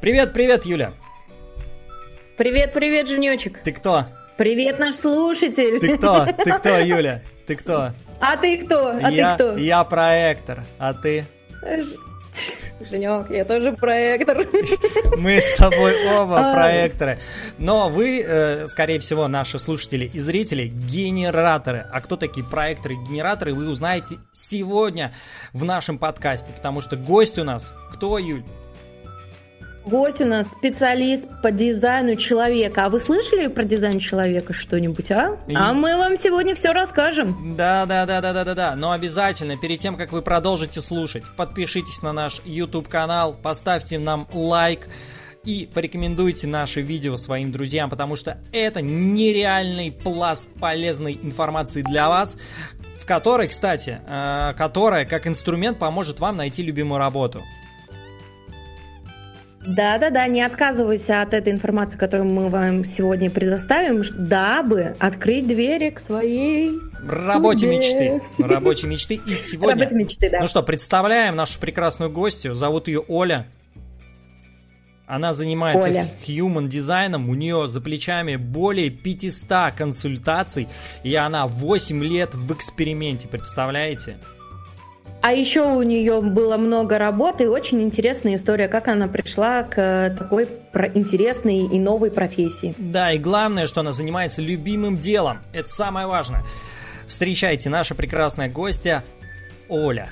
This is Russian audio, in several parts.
Привет, привет, Юля. Привет, привет, Женечек. Ты кто? Привет, наш слушатель. Ты кто? Ты кто, Юля? Ты кто? А ты кто? А я, ты кто? Я проектор, а ты? Женек, я тоже проектор. Мы с тобой оба проекторы. Но вы, э, скорее всего, наши слушатели и зрители, генераторы. А кто такие проекторы и генераторы, вы узнаете сегодня в нашем подкасте. Потому что гость у нас кто, Юль? Гость у нас специалист по дизайну человека. А вы слышали про дизайн человека что-нибудь, а? И... А мы вам сегодня все расскажем. Да, да, да, да, да, да, да. Но обязательно, перед тем, как вы продолжите слушать, подпишитесь на наш YouTube канал, поставьте нам лайк и порекомендуйте наше видео своим друзьям, потому что это нереальный пласт полезной информации для вас, в которой, кстати, э, которая как инструмент поможет вам найти любимую работу. Да-да-да, не отказывайся от этой информации, которую мы вам сегодня предоставим, дабы открыть двери к своей Работе судьбе. мечты. Рабочей мечты. И сегодня... Работе мечты, да. Ну что, представляем нашу прекрасную гостью. Зовут ее Оля. Она занимается Оля. human дизайном, у нее за плечами более 500 консультаций, и она 8 лет в эксперименте, представляете? А еще у нее было много работы и очень интересная история, как она пришла к такой интересной и новой профессии. Да, и главное, что она занимается любимым делом. Это самое важное. Встречайте наша прекрасная гостья Оля.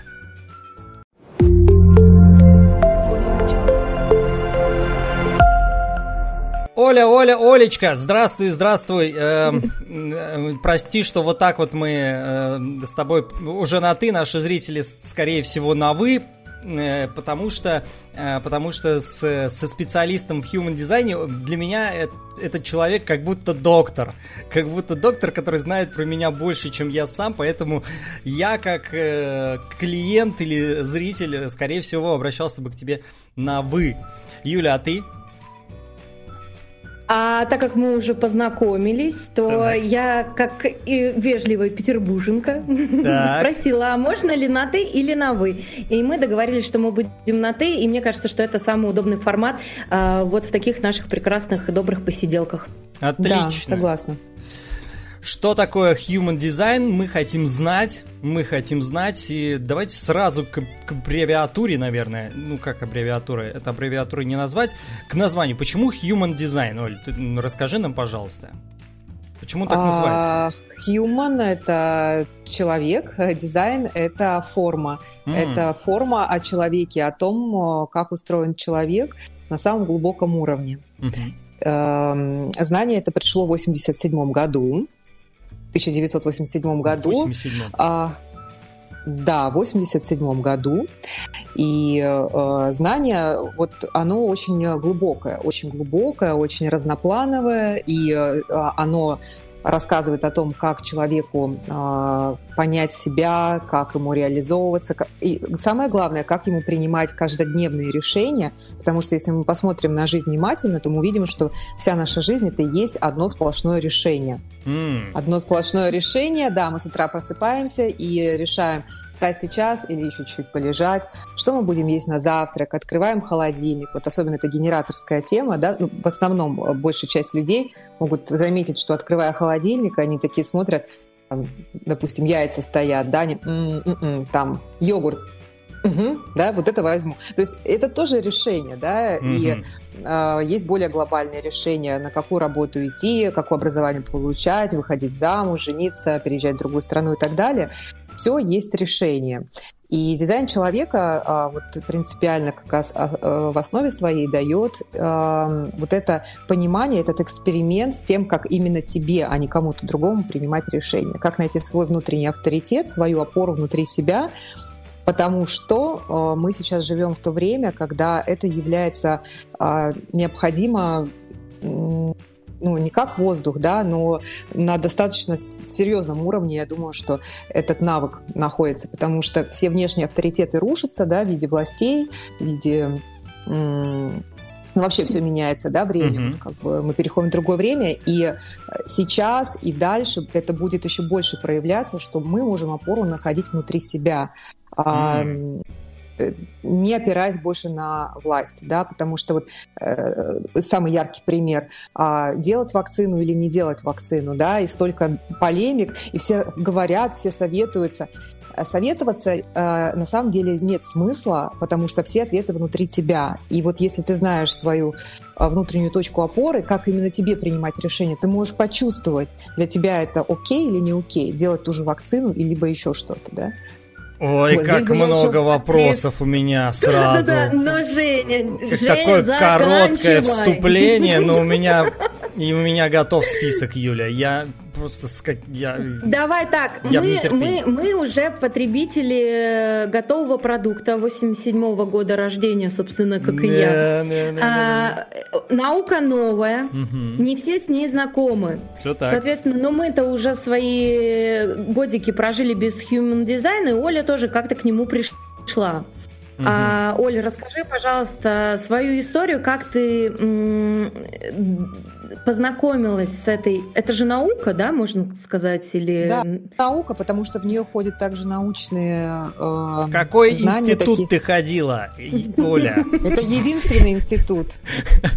Оля, Оля, Олечка, здравствуй, здравствуй. Э, э, прости, что вот так вот мы э, с тобой уже на ты, наши зрители, скорее всего, на вы, э, потому что, потому что с, со специалистом в human дизайне для меня это, этот человек как будто доктор, как будто доктор, который знает про меня больше, чем я сам, поэтому я как клиент или зритель, скорее всего, обращался бы к тебе на вы. Юля, а ты? А так как мы уже познакомились, то так. я, как и вежливая петербурженка, спросила, а можно ли на ты или на вы? И мы договорились, что мы будем на ты, и мне кажется, что это самый удобный формат а, вот в таких наших прекрасных и добрых посиделках. Отлично. Да, согласна. Что такое human design, мы хотим знать, мы хотим знать, и давайте сразу к, к аббревиатуре, наверное, ну как аббревиатура, это аббревиатуры не назвать, к названию. Почему human design, Оль, ты, расскажи нам, пожалуйста. Почему так называется? А, human – это человек, дизайн – это форма. Mm. Это форма о человеке, о том, как устроен человек на самом глубоком уровне. Mm-hmm. Знание это пришло в 87 году. 1987 году. 87. А, да, в 87 году. И э, знание, вот оно очень глубокое, очень глубокое, очень разноплановое, и э, оно рассказывает о том, как человеку э, понять себя, как ему реализовываться. И самое главное, как ему принимать каждодневные решения, потому что если мы посмотрим на жизнь внимательно, то мы увидим, что вся наша жизнь это и есть одно сплошное решение. Mm. Одно сплошное решение, да, мы с утра просыпаемся и решаем, встать сейчас или еще чуть-чуть полежать, что мы будем есть на завтрак, открываем холодильник, вот особенно это генераторская тема, да, ну, в основном э, большая часть людей могут заметить, что открывая холодильник, они такие смотрят, там, допустим, яйца стоят, да, они, м-м-м, там йогурт, Угу, да, вот это возьму. То есть это тоже решение, да, угу. и э, есть более глобальные решения, на какую работу идти, какое образование получать, выходить замуж, жениться, переезжать в другую страну и так далее все есть решение. И дизайн человека а, вот принципиально как раз а, а, в основе своей дает вот это понимание, этот эксперимент с тем, как именно тебе, а не кому-то другому принимать решения. Как найти свой внутренний авторитет, свою опору внутри себя, потому что мы сейчас живем в то время, когда это является необходимо ну, не как воздух, да, но на достаточно серьезном уровне, я думаю, что этот навык находится, потому что все внешние авторитеты рушатся, да, в виде властей, в виде ну, вообще все меняется, да, время. Mm-hmm. Как бы мы переходим в другое время, и сейчас и дальше это будет еще больше проявляться, что мы можем опору находить внутри себя. Mm-hmm. э, не опираясь больше на власть, да, потому что вот э, самый яркий пример э, делать вакцину или не делать вакцину, да, и столько полемик, и все говорят, все советуются. Э, советоваться э, на самом деле нет смысла, потому что все ответы внутри тебя. И вот если ты знаешь свою э, внутреннюю точку опоры, как именно тебе принимать решение, ты можешь почувствовать, для тебя это окей или не окей, делать ту же вакцину, либо еще что-то, да. Ой, вот, как много вопросов у меня сразу. Да, да. Но Женя, Женя Такое короткое вступление, но у меня и у меня готов список, Юля. Я просто скак... я... Давай так, я мы, мы, мы уже потребители э, готового продукта 87 -го года рождения, собственно, как и я. Не, не, а, наука новая, угу. не все с ней знакомы. Все так. Соответственно, но мы-то уже свои годики прожили без human design, и Оля тоже как-то к нему пришла. Угу. А, Оля, расскажи, пожалуйста, свою историю, как ты познакомилась с этой... Это же наука, да, можно сказать? Или... Да, наука, потому что в нее ходят также научные э, В какой знания институт такие... ты ходила, Оля? Это единственный институт.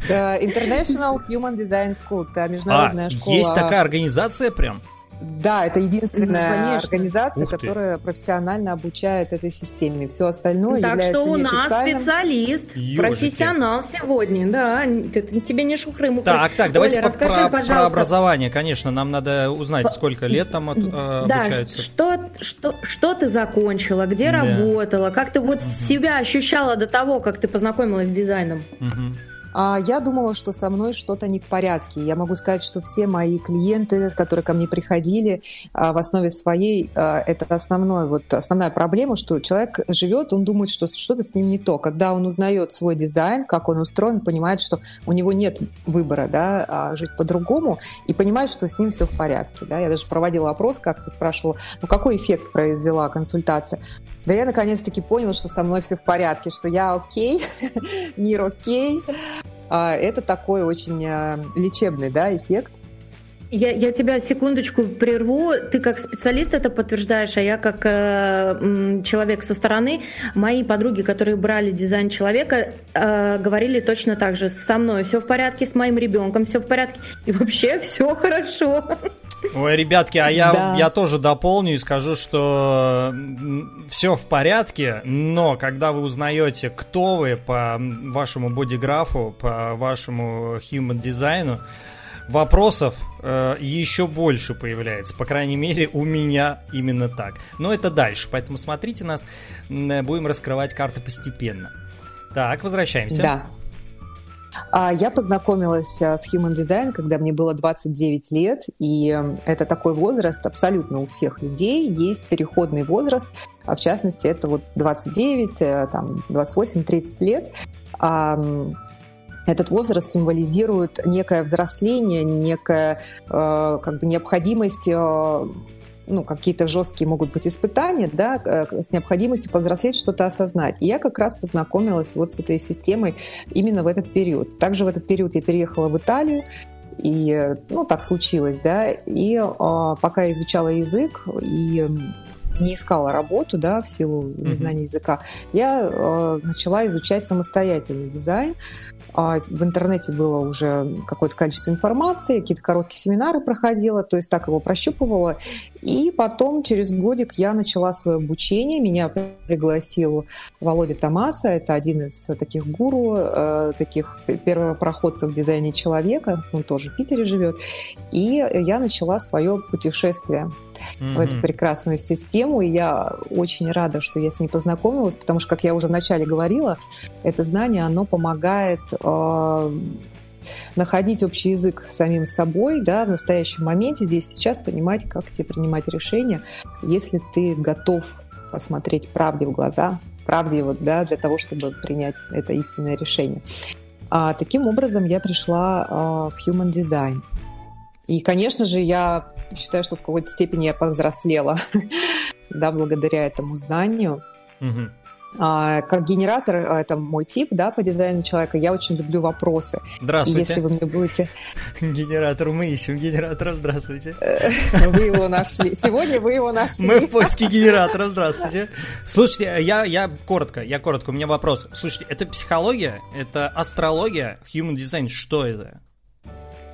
International Human Design School, это международная а, школа. Есть такая организация прям? Да, это единственная ну, организация, которая профессионально обучает этой системе. Все остальное так является что у нас специалист, Ёжики. профессионал сегодня, да, это тебе не шухры Так, так, давайте Оля, по, расскажи, про, про образование, конечно, нам надо узнать, сколько лет там от, э, да, обучаются. Что, что, что ты закончила, где да. работала, как ты вот угу. себя ощущала до того, как ты познакомилась с дизайном? Угу. А я думала, что со мной что-то не в порядке. Я могу сказать, что все мои клиенты, которые ко мне приходили, а, в основе своей а, это основной, вот основная проблема, что человек живет, он думает, что что-то с ним не то. Когда он узнает свой дизайн, как он устроен, понимает, что у него нет выбора да, жить по-другому, и понимает, что с ним все в порядке. Да. Я даже проводила опрос, как-то спрашивала, ну какой эффект произвела консультация. Да я наконец-таки поняла, что со мной все в порядке, что я окей, мир окей. А, это такой очень а, лечебный да, эффект. Я, я тебя секундочку прерву. Ты как специалист это подтверждаешь, а я как э, человек со стороны. Мои подруги, которые брали дизайн человека, э, говорили точно так же. Со мной все в порядке, с моим ребенком все в порядке. И вообще все хорошо. Ой, ребятки, а я, да. я тоже дополню и скажу, что все в порядке, но когда вы узнаете, кто вы по вашему бодиграфу, по вашему human дизайну, вопросов э, еще больше появляется. По крайней мере, у меня именно так. Но это дальше, поэтому смотрите нас, будем раскрывать карты постепенно. Так, возвращаемся. Да. А я познакомилась а, с Human Design, когда мне было 29 лет, и эм, это такой возраст абсолютно у всех людей. Есть переходный возраст, а в частности это вот 29, э, там, 28-30 лет. Этот возраст символизирует некое взросление, некая э, как бы необходимость э, ну, какие-то жесткие могут быть испытания, да, э, с необходимостью повзрослеть, что-то осознать. И я как раз познакомилась вот с этой системой именно в этот период. Также в этот период я переехала в Италию, и, ну, так случилось, да, и э, пока я изучала язык и не искала работу, да, в силу незнания mm-hmm. языка, я э, начала изучать самостоятельный дизайн. А в интернете было уже какое-то количество информации, какие-то короткие семинары проходила, то есть так его прощупывала. И потом, через годик, я начала свое обучение. Меня пригласил Володя Томаса, это один из таких гуру, э, таких первопроходцев в дизайне человека, он тоже в Питере живет. И я начала свое путешествие mm-hmm. в эту прекрасную систему. И я очень рада, что я с ней познакомилась, потому что, как я уже вначале говорила, это знание, оно помогает находить общий язык с самим собой, да, в настоящем моменте, здесь сейчас понимать, как тебе принимать решения, если ты готов посмотреть правде в глаза, правде вот, да, для того, чтобы принять это истинное решение. А, таким образом я пришла а, в Human Design. И, конечно же, я считаю, что в какой-то степени я повзрослела, да, благодаря этому знанию. а, как генератор, а, это мой тип, да, по дизайну человека, я очень люблю вопросы. Здравствуйте. И если вы мне будете... Генератор, мы ищем генератора, здравствуйте. Вы его нашли. Сегодня вы его нашли. Мы в поиске генератора, здравствуйте. Слушайте, я, я коротко, я коротко, у меня вопрос. Слушайте, это психология, это астрология, human design, что это?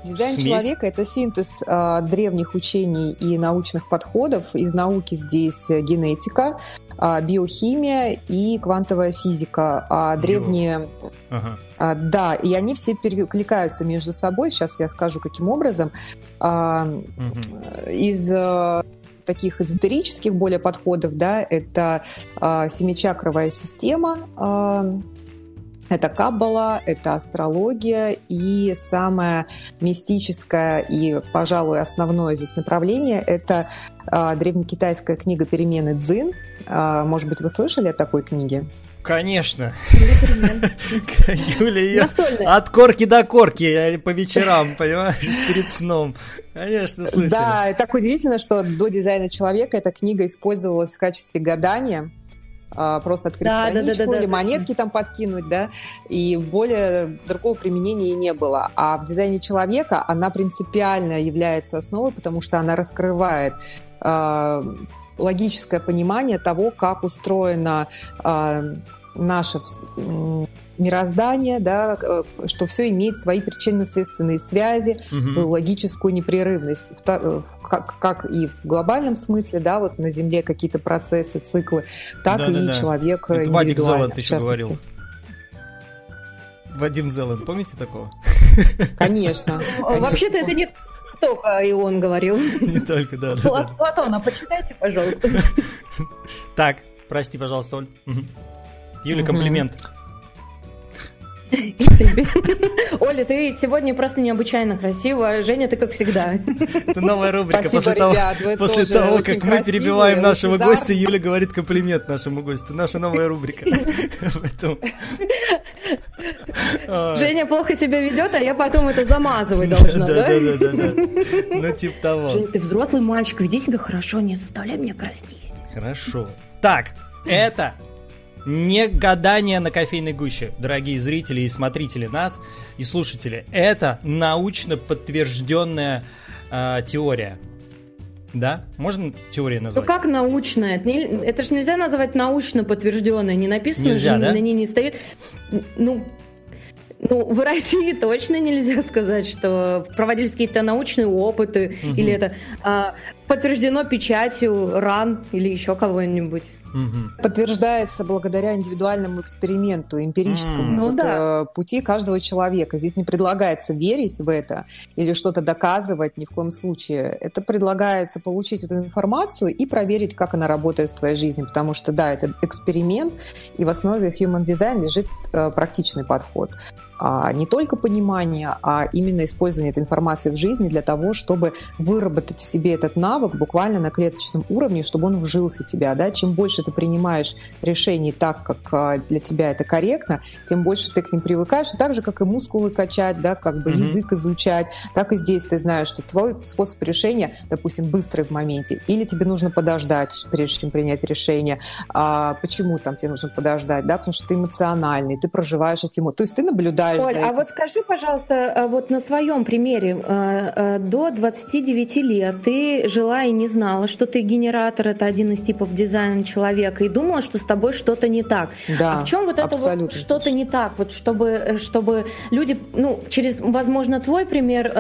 Дизайн Смесь. человека – это синтез э, древних учений и научных подходов. Из науки здесь генетика, э, биохимия и квантовая физика. А древние… Ага. Э, да, и они все перекликаются между собой. Сейчас я скажу, каким образом. Э, угу. Из э, таких эзотерических более подходов, да, это э, семичакровая система, э, это каббала, это астрология и самое мистическое и, пожалуй, основное здесь направление – это э, древнекитайская книга «Перемены Дзин». Э, может быть, вы слышали о такой книге? Конечно. Юля ее от корки до корки по вечерам, понимаешь, перед сном. Конечно, слышали. Да, так удивительно, что до дизайна человека эта книга использовалась в качестве гадания. А, просто открыть да, страничку да, да, да, или да, монетки да. там подкинуть, да, и более другого применения и не было. А в дизайне человека она принципиально является основой, потому что она раскрывает э, логическое понимание того, как устроена э, наша мироздание, да, э, что все имеет свои причинно-следственные связи, угу. свою логическую непрерывность, э, как, как и в глобальном смысле, да, вот на Земле какие-то процессы, циклы, так да, и да, да. человек Это Вадик Зеланд еще говорил. Вадим Зеланд, помните такого? Конечно. Вообще-то это не только и он говорил. Не только, да. Платона, почитайте, пожалуйста. Так, прости, пожалуйста, Оль. Юля, комплимент. Оля, ты сегодня просто необычайно красива. Женя, ты как всегда. Это новая рубрика. Спасибо, после того, ребят, после того как мы перебиваем нашего гостя, Юля говорит комплимент нашему гостю. Наша новая рубрика. Женя плохо себя ведет, а я потом это замазывать должна, да? Да, да, да. Ну, типа того. Женя, ты взрослый мальчик, веди себя хорошо, не заставляй меня краснеть. Хорошо. Так, это не гадание на кофейной гуще, дорогие зрители и смотрители нас и слушатели. Это научно подтвержденная э, теория. Да? Можно теорию назвать? Ну как научная? Это, не, это же нельзя назвать научно подтвержденной. Не написано нельзя, же, да? на ней не стоит. Ну, ну, в России точно нельзя сказать, что проводились какие-то научные опыты, угу. или это а, подтверждено печатью РАН или еще кого-нибудь. Угу. Подтверждается благодаря индивидуальному эксперименту, эмпирическому ну, вот, да. Э, пути каждого человека. Здесь не предлагается верить в это или что-то доказывать ни в коем случае. Это предлагается получить эту информацию и проверить, как она работает в твоей жизни. Потому что, да, это эксперимент, и в основе Human Design лежит э, практичный подход а не только понимание, а именно использование этой информации в жизни для того, чтобы выработать в себе этот навык буквально на клеточном уровне, чтобы он вжился в тебя. Да? Чем больше ты принимаешь решений так, как а, для тебя это корректно, тем больше ты к ним привыкаешь. Так же, как и мускулы качать, да, как бы mm-hmm. язык изучать, так и здесь ты знаешь, что твой способ решения, допустим, быстрый в моменте, или тебе нужно подождать, прежде чем принять решение. А почему там тебе нужно подождать? Да? Потому что ты эмоциональный, ты проживаешь эти эмоции. То есть ты наблюдаешь Оль, а вот скажи, пожалуйста, а вот на своем примере, до 29 лет ты жила и не знала, что ты генератор, это один из типов дизайна человека, и думала, что с тобой что-то не так. Да, а в чем вот это вот что-то не так, вот чтобы, э, чтобы люди, ну, через, возможно, твой пример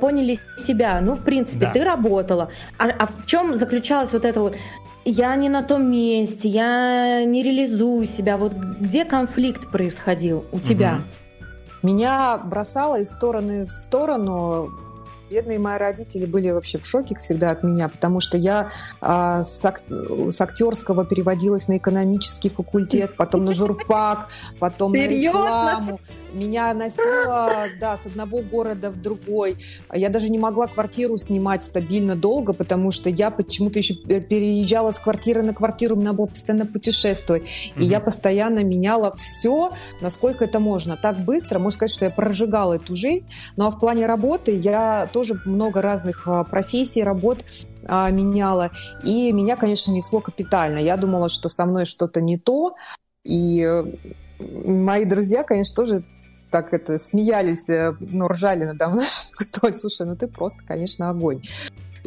поняли себя. Ну, в принципе, да. ты работала. А, а в чем заключалась вот это вот я не на том месте, я не реализую себя. Вот где конфликт происходил у тебя? Угу. Меня бросало из стороны в сторону. Бедные мои родители были вообще в шоке всегда от меня, потому что я а, с, ак- с актерского переводилась на экономический факультет, потом на журфак, потом на рекламу. Меня носило, да, с одного города в другой. Я даже не могла квартиру снимать стабильно долго, потому что я почему-то еще переезжала с квартиры на квартиру, мне надо было постоянно путешествовать. Mm-hmm. И я постоянно меняла все, насколько это можно. Так быстро, можно сказать, что я прожигала эту жизнь. Ну а в плане работы я тоже много разных а, профессий, работ а, меняла. И меня, конечно, несло капитально. Я думала, что со мной что-то не то. И мои друзья, конечно, тоже так это смеялись, э, ну, ржали надо мной. Слушай, ну ты просто, конечно, огонь.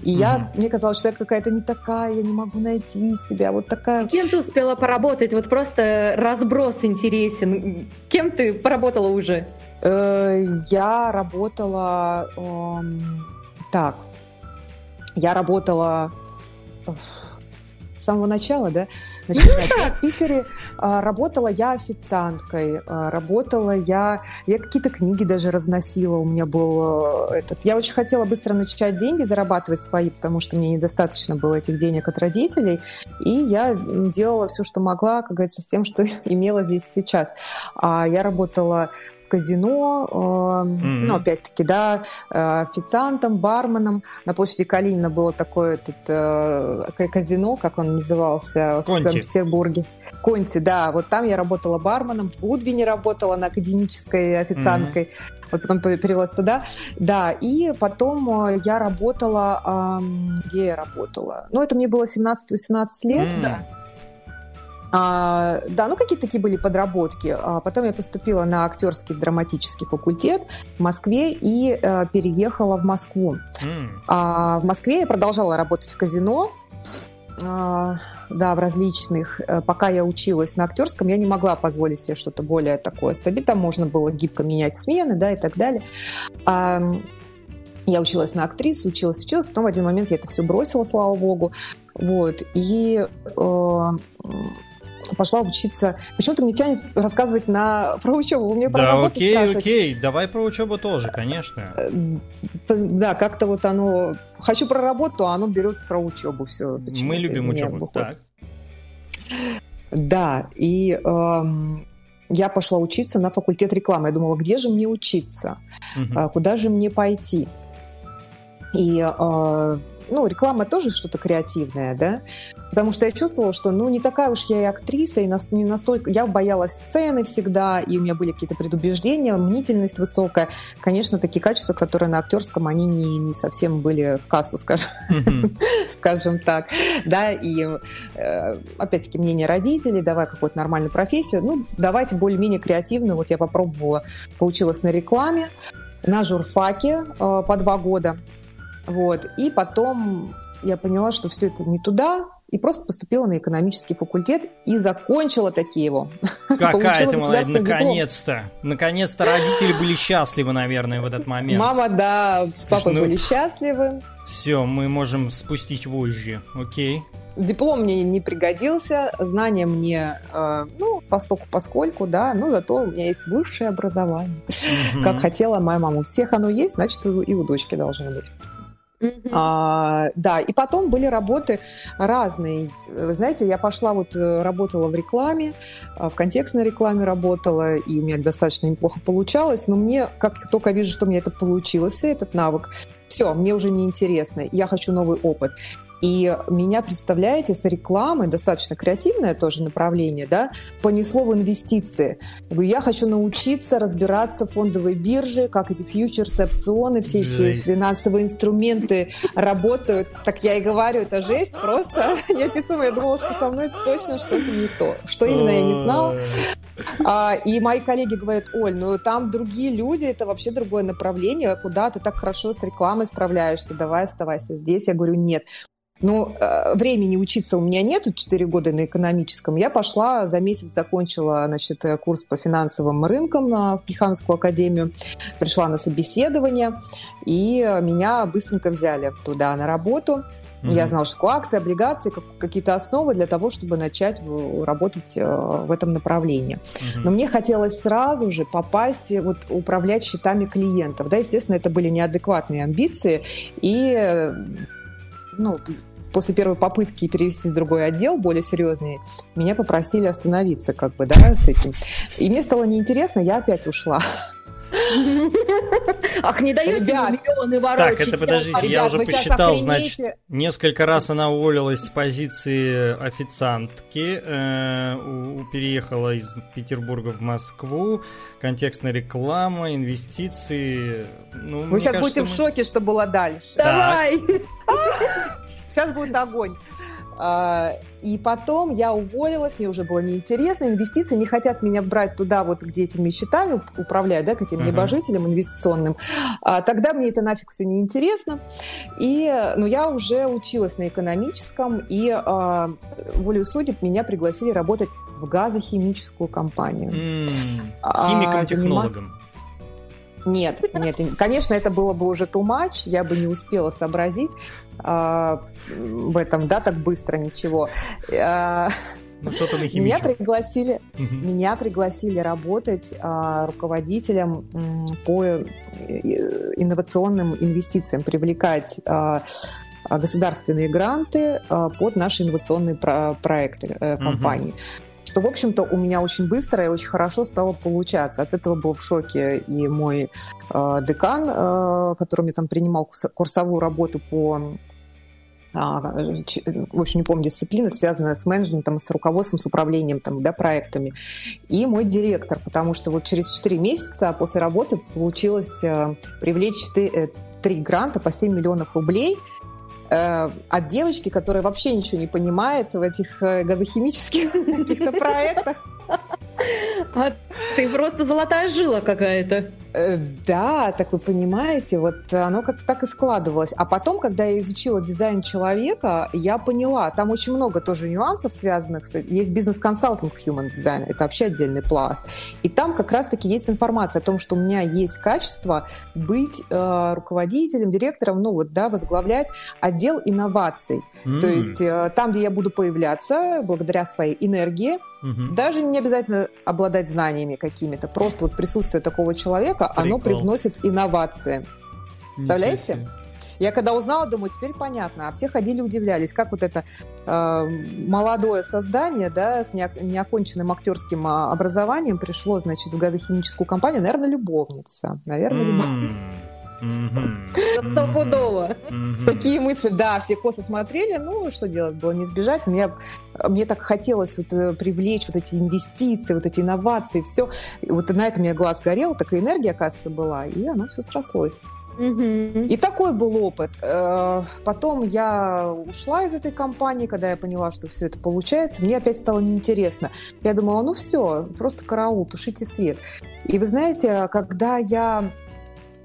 И mm-hmm. я, мне казалось, что я какая-то не такая, я не могу найти себя, вот такая. Кем ты успела поработать? Вот просто разброс интересен. Кем ты поработала уже? Э, я работала... Эм, так, я работала с самого начала, да, начиная. В Питере а, работала я официанткой, а, работала я, я какие-то книги даже разносила, у меня был э, этот, я очень хотела быстро начать деньги зарабатывать свои, потому что мне недостаточно было этих денег от родителей, и я делала все, что могла, как говорится, с тем, что имела здесь сейчас. А я работала казино, э, mm-hmm. ну, опять-таки, да, э, официантом, барменом. На площади Калинина было такое этот, э, казино, как он назывался, Конти. в Санкт-Петербурге. Конти, да. Вот там я работала барменом, в Гудвине работала на академической официанткой. Mm-hmm. Вот потом перевелась туда. Да, и потом э, я работала... Где я работала? Ну, это мне было 17-18 лет, mm-hmm. да. А, да, ну какие-то такие были подработки. А потом я поступила на актерский драматический факультет в Москве и а, переехала в Москву. Mm. А, в Москве я продолжала работать в казино. А, да, в различных. Э, пока я училась на актерском, я не могла позволить себе что-то более такое стабильное. Там можно было гибко менять смены, да, и так далее. А, я училась на актрису, училась, училась, потом в один момент я это все бросила, слава богу. Вот. И э, пошла учиться. Почему-то мне тянет рассказывать на, про учебу. Мне про да, окей, спрашивать. окей. Давай про учебу тоже, конечно. Э, да, как-то вот оно... Хочу про работу, а оно берет про учебу все. Мы любим учебу. Так. Да, и эм, я пошла учиться на факультет рекламы. Я думала, где же мне учиться? Угу. Куда же мне пойти? И э, ну, реклама тоже что-то креативное, да, потому что я чувствовала, что, ну, не такая уж я и актриса, и не настолько... Я боялась сцены всегда, и у меня были какие-то предубеждения, мнительность высокая. Конечно, такие качества, которые на актерском, они не, не совсем были в кассу, скажем, mm-hmm. скажем так, да, и э, опять-таки мнение родителей, давай какую-то нормальную профессию, ну, давайте более-менее креативную. Вот я попробовала, поучилась на рекламе, на журфаке э, по два года. Вот. И потом я поняла, что все это не туда, и просто поступила на экономический факультет и закончила таки его. Какая ты молодец, наконец-то. Наконец-то родители были счастливы, наверное, в этот момент. Мама, да, с папой ну, были счастливы. Все, мы можем спустить вожжи, окей. Диплом мне не пригодился, знания мне, э, ну, постоку поскольку, да, но зато у меня есть высшее образование, как хотела моя мама. У всех оно есть, значит, и у дочки должно быть. Mm-hmm. А, да, и потом были работы разные. Вы знаете, я пошла вот э, работала в рекламе, а, в контекстной рекламе работала, и у меня достаточно неплохо получалось, но мне, как только вижу, что мне это получилось, этот навык, все, мне уже не интересно, я хочу новый опыт. И меня, представляете, с рекламой, достаточно креативное тоже направление, да, понесло в инвестиции. Я говорю, я хочу научиться разбираться в фондовой бирже, как эти фьючерсы, опционы, все эти финансовые инструменты работают. Так я и говорю, это жесть, просто неописуемо. Я думала, что со мной точно что-то не то. Что именно, я не знала. А, и мои коллеги говорят, Оль, ну там другие люди, это вообще другое направление, куда ты так хорошо с рекламой справляешься, давай оставайся здесь. Я говорю, нет, но э, времени учиться у меня нету, 4 года на экономическом. Я пошла, за месяц закончила значит, э, курс по финансовым рынкам на Плехановскую академию, пришла на собеседование, и меня быстренько взяли туда на работу. Mm-hmm. Я знала, что акции, облигации, как, какие-то основы для того, чтобы начать в, работать э, в этом направлении. Mm-hmm. Но мне хотелось сразу же попасть, вот, управлять счетами клиентов. Да, естественно, это были неадекватные амбиции, и ну, после первой попытки перевести в другой отдел, более серьезный, меня попросили остановиться, как бы, да, с этим. И мне стало неинтересно, я опять ушла. Ах, не даете Ребят, миллионы ворочить. Так, это подождите, а, я уже посчитал, значит, несколько раз она уволилась с позиции официантки, э, переехала из Петербурга в Москву, контекстная реклама, инвестиции. Ну, Вы сейчас кажется, будете мы... в шоке, что было дальше. Давай! Сейчас будет огонь. А, и потом я уволилась, мне уже было неинтересно, инвестиции не хотят меня брать туда, вот где этими счетами управляют, да, к этим uh-huh. небожителям инвестиционным. А, тогда мне это нафиг все неинтересно. И, ну, я уже училась на экономическом, и а, волею судеб меня пригласили работать в газохимическую компанию. Mm. Химиком-технологом. Нет, нет, конечно, это было бы уже too much, я бы не успела сообразить а, в этом, да, так быстро ничего. А, ну, что на меня пригласили, угу. меня пригласили работать а, руководителем по э, инновационным инвестициям, привлекать а, государственные гранты а, под наши инновационные про- проекты э, компании. Угу что, в общем-то, у меня очень быстро и очень хорошо стало получаться. От этого был в шоке и мой э, декан, э, который мне там принимал курсовую работу по а, в общем, не помню, дисциплина, связанная с менеджментом, с руководством, с управлением там, да, проектами. И мой директор, потому что вот через 4 месяца после работы получилось э, привлечь 4, 3 э, гранта по 7 миллионов рублей – от девочки, которая вообще ничего не понимает в этих э, газохимических каких-то проектах. А ты просто золотая жила какая-то. Э, да, так вы понимаете, вот оно как-то так и складывалось. А потом, когда я изучила дизайн человека, я поняла, там очень много тоже нюансов связанных с... Есть бизнес-консалтинг Human Design, это вообще отдельный пласт. И там как раз-таки есть информация о том, что у меня есть качество быть э, руководителем, директором, ну вот, да, возглавлять отдел инноваций. Mm. То есть э, там, где я буду появляться, благодаря своей энергии, Угу. Даже не обязательно обладать знаниями какими-то. Просто вот присутствие такого человека, Прикол. оно привносит инновации. Представляете? Я когда узнала, думаю, теперь понятно. А все ходили, удивлялись, как вот это э, молодое создание, да, с неоконченным актерским а, образованием пришло, значит, в газохимическую компанию. Наверное, любовница. Наверное, любовница. Стопудово. Такие мысли, да, все косы смотрели, ну, что делать было не избежать. Мне, мне так хотелось вот э, привлечь вот эти инвестиции, вот эти инновации, все. вот на это у меня глаз горел, такая энергия, оказывается, была, и оно все срослось. И такой был опыт. Э, потом я ушла из этой компании, когда я поняла, что все это получается. Мне опять стало неинтересно. Я думала, ну все, просто караул, тушите свет. И вы знаете, когда я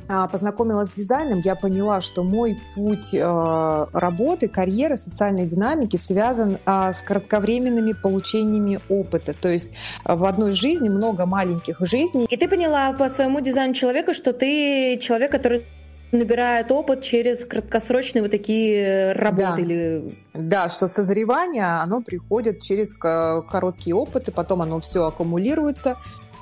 познакомилась с дизайном, я поняла, что мой путь э, работы, карьеры, социальной динамики связан э, с кратковременными получениями опыта. То есть в одной жизни много маленьких жизней. И ты поняла по своему дизайну человека, что ты человек, который набирает опыт через краткосрочные вот такие работы да. или да, что созревание, оно приходит через короткие опыты, потом оно все аккумулируется,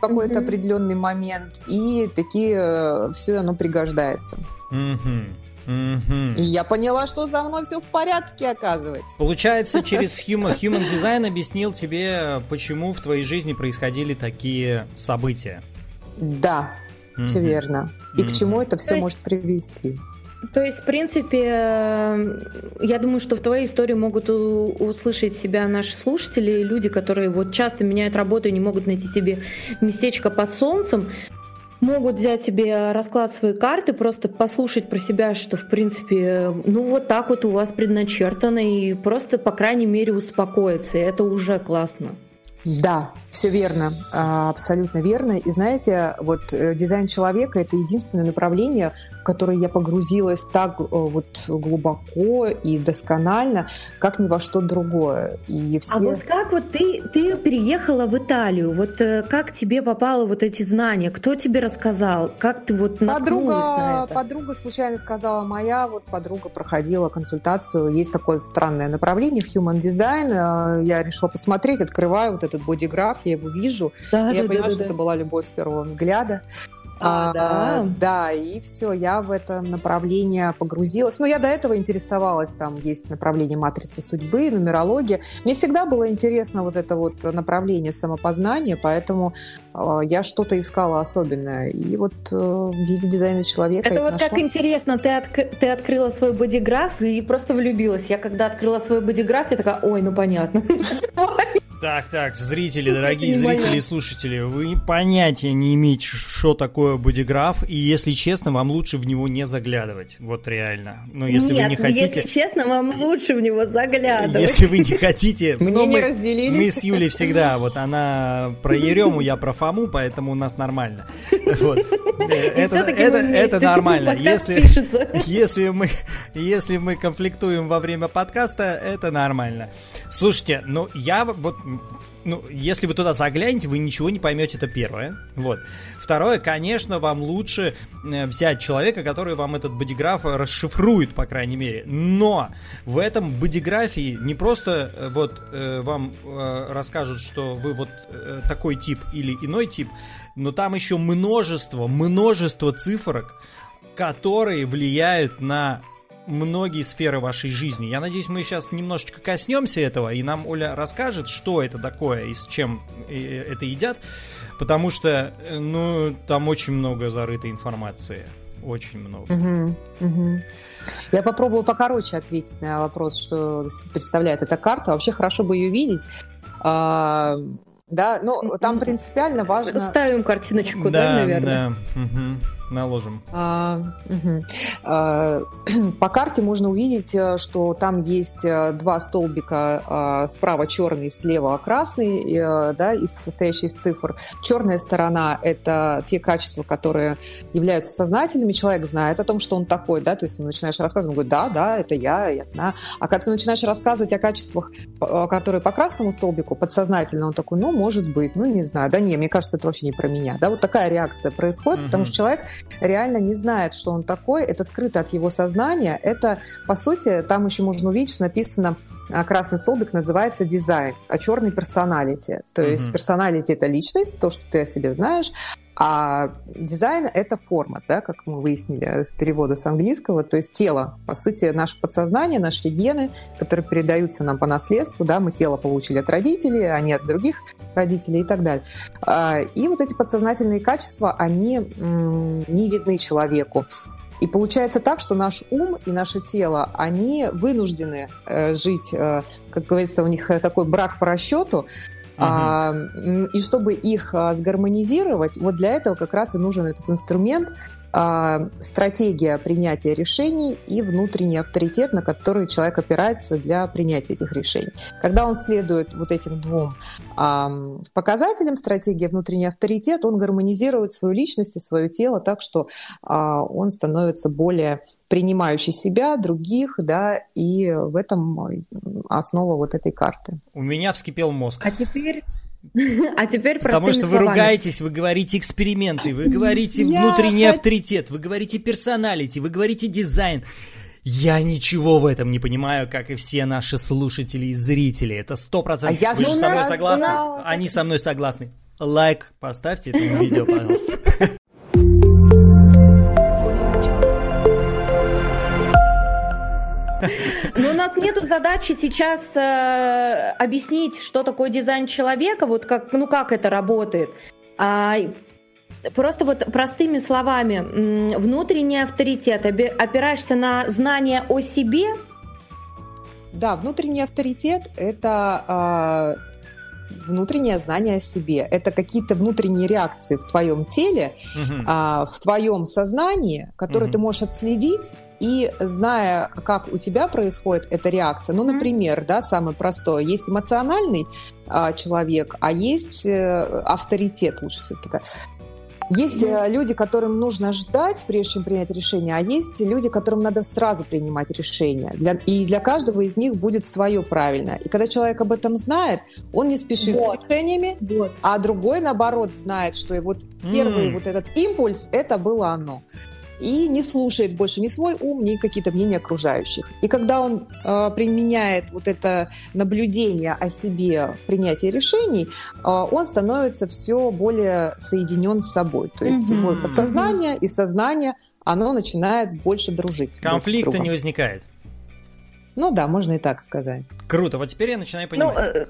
какой-то mm-hmm. определенный момент, и такие э, все оно пригождается. Mm-hmm. Mm-hmm. И я поняла, что со мной все в порядке, оказывается. Получается, через Human, Human Design объяснил тебе, почему в твоей жизни происходили такие события. Да, mm-hmm. все верно. И mm-hmm. к чему это все есть... может привести. То есть, в принципе, э, я думаю, что в твоей истории могут услышать себя наши слушатели, люди, которые вот часто меняют работу и не могут найти себе местечко под солнцем, могут взять себе расклад своей карты, просто послушать про себя, что, в принципе, ну вот так вот у вас предначертано, и просто, по крайней мере, успокоиться, и это уже классно. Да, все верно, а, абсолютно верно. И знаете, вот э, дизайн человека – это единственное направление, в которое я погрузилась так э, вот глубоко и досконально, как ни во что другое. И все... А вот как вот ты, ты переехала в Италию? Вот э, как тебе попало вот эти знания? Кто тебе рассказал? Как ты вот подруга, на это? Подруга случайно сказала, моя вот подруга проходила консультацию. Есть такое странное направление в Human Design. Я решила посмотреть, открываю вот этот бодиграф, я его вижу. Да, я да, понимаю, да, что да. это была любовь с первого взгляда. А, да. да, и все, я в это направление погрузилась. Ну, я до этого интересовалась, там есть направление матрицы судьбы, нумерология. Мне всегда было интересно вот это вот направление самопознания, поэтому э, я что-то искала особенное. И вот э, в виде дизайна человека Это вот нашла. так интересно, ты, отк- ты открыла свой бодиграф и просто влюбилась. Я когда открыла свой бодиграф, я такая, ой, ну понятно. Так, так, зрители, дорогие зрители и слушатели, вы понятия не имеете, что такое бодиграф, и если честно, вам лучше в него не заглядывать, вот реально. Но если Нет, вы не хотите... если честно, вам лучше в него заглядывать. Если вы не хотите... Мне не разделились. Мы с Юлей всегда, вот она про Ерему, я про Фому, поэтому у нас нормально. Вот. Это, это нормально. Если, если, мы, если мы конфликтуем во время подкаста, это нормально. Слушайте, ну я вот ну, если вы туда заглянете, вы ничего не поймете, это первое. Вот. Второе, конечно, вам лучше э, взять человека, который вам этот бодиграф расшифрует, по крайней мере. Но в этом бодиграфии не просто э, вот э, вам расскажут, что вы вот такой тип или иной тип, но там еще множество, множество цифрок, которые влияют на многие сферы вашей жизни. Я надеюсь, мы сейчас немножечко коснемся этого, и нам Оля расскажет, что это такое и с чем э, это едят, потому что, э, ну, там очень много зарытой информации. Очень много. Угу, угу. Я попробую покороче ответить на вопрос, что представляет эта карта. Вообще хорошо бы ее видеть. А, да, ну там принципиально важно. Ставим картиночку, да, да наверное. Да. Угу наложим. А, угу. а, по карте можно увидеть, э, что там есть э, два столбика, а, справа черный, слева красный, э, да, состоящий из цифр. Черная сторона – это те качества, которые являются сознательными. Человек знает о том, что он такой, да, то есть ему начинаешь рассказывать, он говорит, да, да, это я, я знаю. А когда ты начинаешь рассказывать о качествах, которые по красному столбику, подсознательно, он такой, ну, может быть, ну, не знаю, да, не, мне кажется, это вообще не про меня, да, вот такая реакция происходит, угу. потому что человек реально не знает, что он такой, это скрыто от его сознания, это, по сути, там еще можно увидеть, что написано, а, красный столбик называется дизайн, а черный персоналити. То mm-hmm. есть персоналити это личность, то, что ты о себе знаешь, а дизайн — это форма, да, как мы выяснили с перевода с английского, то есть тело. По сути, наше подсознание, наши гены, которые передаются нам по наследству, да, мы тело получили от родителей, а не от других родителей и так далее. А, и вот эти подсознательные качества, они не видны человеку. И получается так, что наш ум и наше тело, они вынуждены э, жить, э, как говорится, у них такой брак по расчету, а, и чтобы их а, сгармонизировать, вот для этого как раз и нужен этот инструмент, стратегия принятия решений и внутренний авторитет, на который человек опирается для принятия этих решений. Когда он следует вот этим двум а, показателям, стратегия внутренний авторитет, он гармонизирует свою личность и свое тело так, что а, он становится более принимающий себя, других, да, и в этом основа вот этой карты. У меня вскипел мозг. А теперь А теперь Потому что вы ругаетесь, вы говорите эксперименты, вы говорите внутренний авторитет, вы говорите персоналити, вы говорите дизайн. Я ничего в этом не понимаю, как и все наши слушатели и зрители. Это сто процентов. А вы же со мной согласны? Они со мной согласны. Лайк поставьте этому видео, пожалуйста. нас нету задачи сейчас э, объяснить, что такое дизайн человека, вот как, ну как это работает. А, просто вот простыми словами, внутренний авторитет, опираешься на знание о себе? Да, внутренний авторитет – это э, внутреннее знание о себе. Это какие-то внутренние реакции в твоем теле, угу. э, в твоем сознании, которые угу. ты можешь отследить и зная, как у тебя происходит эта реакция, ну, например, да, самое простое, есть эмоциональный а, человек, а есть э, авторитет, лучше все-таки да. Есть э, люди, которым нужно ждать, прежде чем принять решение, а есть люди, которым надо сразу принимать решение. Для, и для каждого из них будет свое правильное. И когда человек об этом знает, он не спешит вот. с решениями, вот. а другой, наоборот, знает, что и вот первый mm. вот этот импульс, это было оно. И не слушает больше ни свой ум, ни какие-то мнения окружающих. И когда он э, применяет вот это наблюдение о себе в принятии решений, э, он становится все более соединен с собой. То есть mm-hmm. его подсознание и сознание, оно начинает больше дружить. Конфликта не возникает. Ну да, можно и так сказать. Круто, вот теперь я начинаю ну, понимать. Ну, Немножко.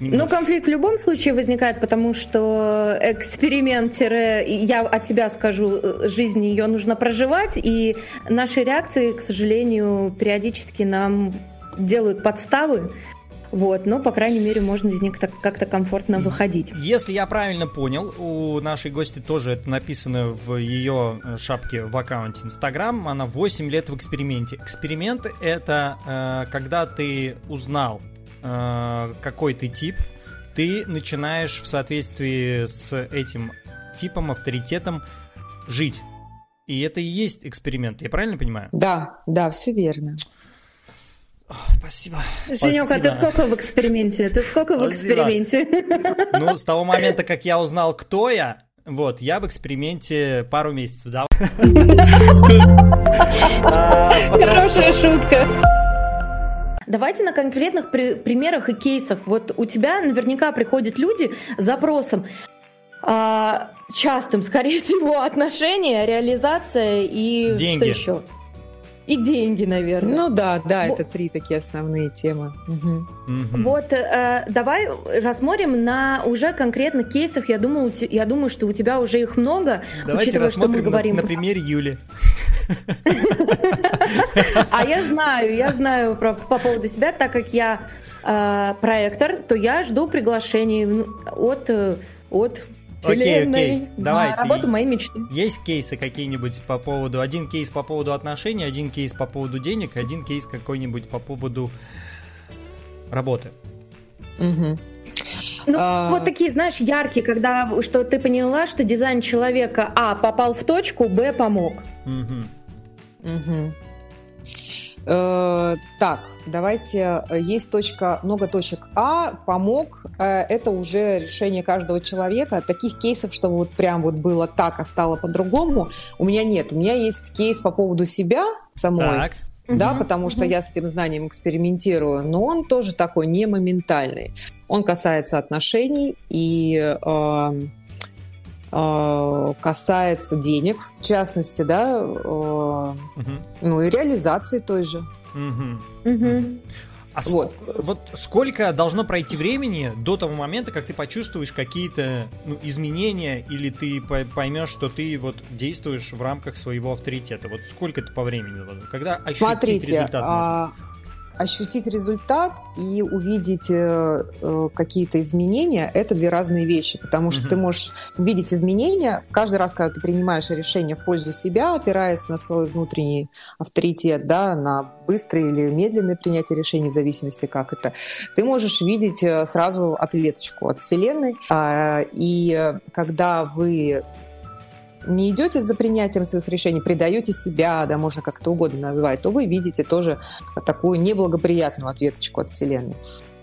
Ну, конфликт в любом случае возникает, потому что эксперимент, я от тебя скажу, жизнь ее нужно проживать, и наши реакции, к сожалению, периодически нам делают подставы, вот, но, по крайней мере, можно из них как-то комфортно выходить. Если я правильно понял, у нашей гости тоже это написано в ее э, шапке в аккаунте Инстаграм, она 8 лет в эксперименте. Эксперимент — это э, когда ты узнал э, какой ты тип, ты начинаешь в соответствии с этим типом, авторитетом жить. И это и есть эксперимент, я правильно понимаю? Да, да, все верно. Спасибо. Женек, а ты сколько в эксперименте? Ты сколько в эксперименте? Ну, с того момента, как я узнал, кто я, вот, я в эксперименте пару месяцев, да. Хорошая шутка. Давайте на конкретных при- примерах и кейсах. Вот у тебя наверняка приходят люди с запросом а, частым, скорее всего, отношения, реализация и Деньги. что еще? И деньги, наверное. Ну да, да, это три такие основные темы. Угу. Угу. Вот э, давай рассмотрим на уже конкретных кейсах. Я думаю, я думаю, что у тебя уже их много. Давайте рассмотрим что мы говорим. На, на примере Юли. А я знаю, я знаю про, по поводу себя, так как я э, проектор, то я жду приглашений от, э, от Окей, окей, давайте. Работу моей мечты. Есть кейсы какие-нибудь по поводу... Один кейс по поводу отношений, один кейс по поводу денег, один кейс какой-нибудь по поводу работы. Угу. Ну, а... вот такие, знаешь, яркие, когда что ты поняла, что дизайн человека А попал в точку, Б помог. Угу. Угу. Э, так, давайте, э, есть точка, много точек А, помог, э, это уже решение каждого человека. Таких кейсов, что вот прям вот было так, а стало по-другому, у меня нет. У меня есть кейс по поводу себя самой. Так. Да, угу, потому что я с этим знанием экспериментирую, но он тоже такой не моментальный. Он касается отношений и э, касается денег, в частности, да, э, угу. ну и реализации той же. Угу. Угу. А вот. вот сколько должно пройти времени до того момента, как ты почувствуешь какие-то ну, изменения, или ты поймешь, что ты вот действуешь в рамках своего авторитета? Вот сколько это по времени? Когда ощутить Смотрите, результат можно? А ощутить результат и увидеть э, э, какие-то изменения – это две разные вещи, потому что mm-hmm. ты можешь видеть изменения каждый раз, когда ты принимаешь решение в пользу себя, опираясь на свой внутренний авторитет, да, на быстрое или медленное принятие решений в зависимости как это. Ты можешь видеть э, сразу ответочку от Вселенной, э, и когда вы не идете за принятием своих решений, предаете себя, да, можно как-то угодно назвать, то вы видите тоже такую неблагоприятную ответочку от Вселенной.